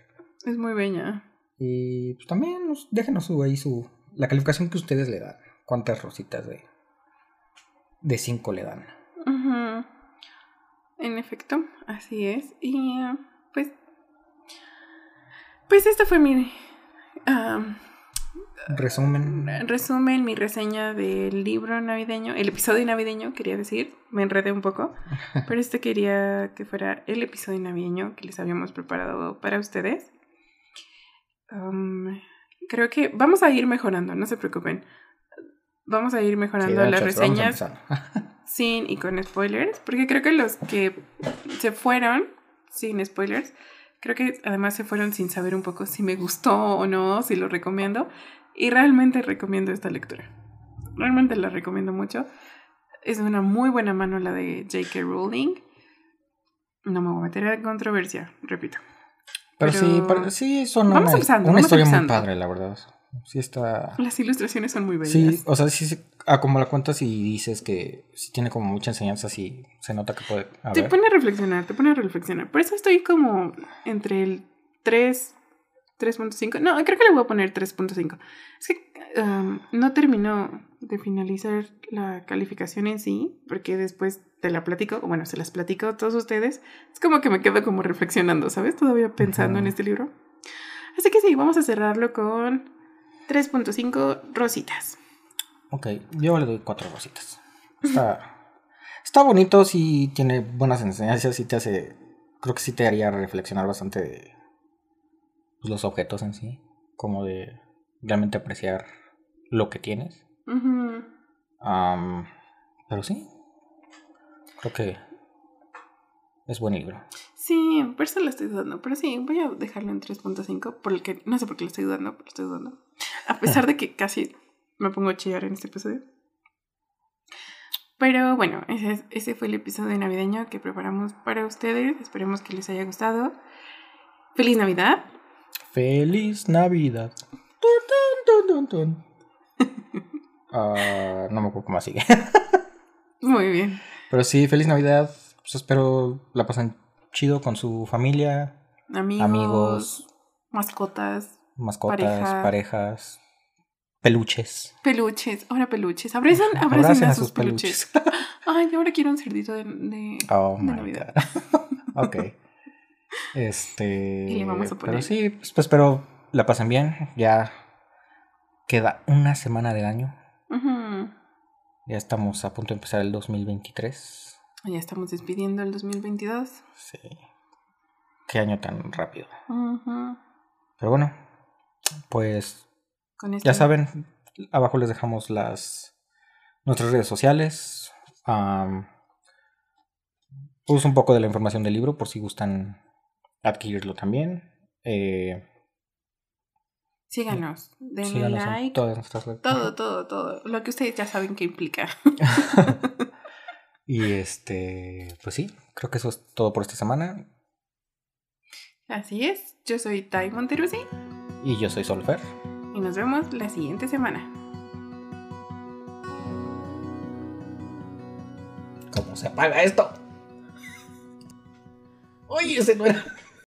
Es muy bella. Y pues también nos- déjenos su, ahí su, la calificación que ustedes le dan. ¿Cuántas rositas de, de cinco le dan? En efecto, así es. Y pues. Pues esta fue mi. Ah, Resumen. resumen, mi reseña del libro navideño, el episodio navideño, quería decir. Me enredé un poco. Pero este quería que fuera el episodio navideño que les habíamos preparado para ustedes. Um, creo que vamos a ir mejorando, no se preocupen. Vamos a ir mejorando las hecho, reseñas sin y con spoilers, porque creo que los que se fueron sin spoilers, creo que además se fueron sin saber un poco si me gustó o no, si lo recomiendo, y realmente recomiendo esta lectura. Realmente la recomiendo mucho. Es una muy buena mano la de J.K. Rowling. No me voy a meter en controversia, repito. Pero, Pero- sí, pero sí son Vamos una, empezando, una vamos historia empezando. muy padre, la verdad. Sí está... Las ilustraciones son muy bellas. Sí, o sea, sí, a como la cuentas y dices que sí tiene como mucha enseñanza, sí se nota que puede Te haber. pone a reflexionar, te pone a reflexionar. Por eso estoy como entre el 3, 3.5. No, creo que le voy a poner 3.5. Es que um, no terminó de finalizar la calificación en sí, porque después te la platico, o bueno, se las platico a todos ustedes. Es como que me quedo como reflexionando, ¿sabes? Todavía pensando en Ujú. este libro. Así que sí, vamos a cerrarlo con 3.5 rositas. Ok, yo le doy cuatro rositas. Está, está bonito, sí tiene buenas enseñanzas, sí te hace, creo que sí te haría reflexionar bastante de pues, los objetos en sí, como de realmente apreciar lo que tienes. Pero sí, creo que es buen libro. Sí, por eso lo estoy dudando. Pero sí, voy a dejarlo en 3.5. Por el que no sé por qué lo estoy dudando, pero lo estoy dudando. A pesar de que casi me pongo a chillar en este episodio. Pero bueno, ese, es- ese fue el episodio navideño que preparamos para ustedes. Esperemos que les haya gustado. ¡Feliz Navidad! Feliz Navidad. Tun, tun, tun, tun, tun. Ah, no me acuerdo cómo sigue. Muy bien. Pero sí, feliz Navidad. Pues espero la pasen chido con su familia, Amigos, amigos, mascotas, mascotas, pareja. parejas, peluches. peluches. Ahora peluches. Abracen Abracen a sus peluches. Ay, ahora quiero un cerdito de, de, Oh de my Navidad. god. ok. Este. Y le vamos a poner- Pero sí, pues, pues espero la pasen bien. Ya queda una semana del año. Ya estamos a punto de empezar el 2023. Ya estamos despidiendo el 2022. Sí. Qué año tan rápido. Pero bueno, pues Con ya saben, abajo les dejamos las nuestras redes sociales. Puse un poco de la información del libro por si gustan adquirirlo también. Eh, Síganos. Denle síganos like. todas nuestras redes. Todo, todo, todo. Lo que ustedes ya saben que implica. y este, pues sí, creo que eso es todo por esta semana. Así es. Yo soy Tai Monterusi Y yo soy Solfer. y nos vemos la siguiente semana. ¿Cómo se apaga esto? Oye, ese no era.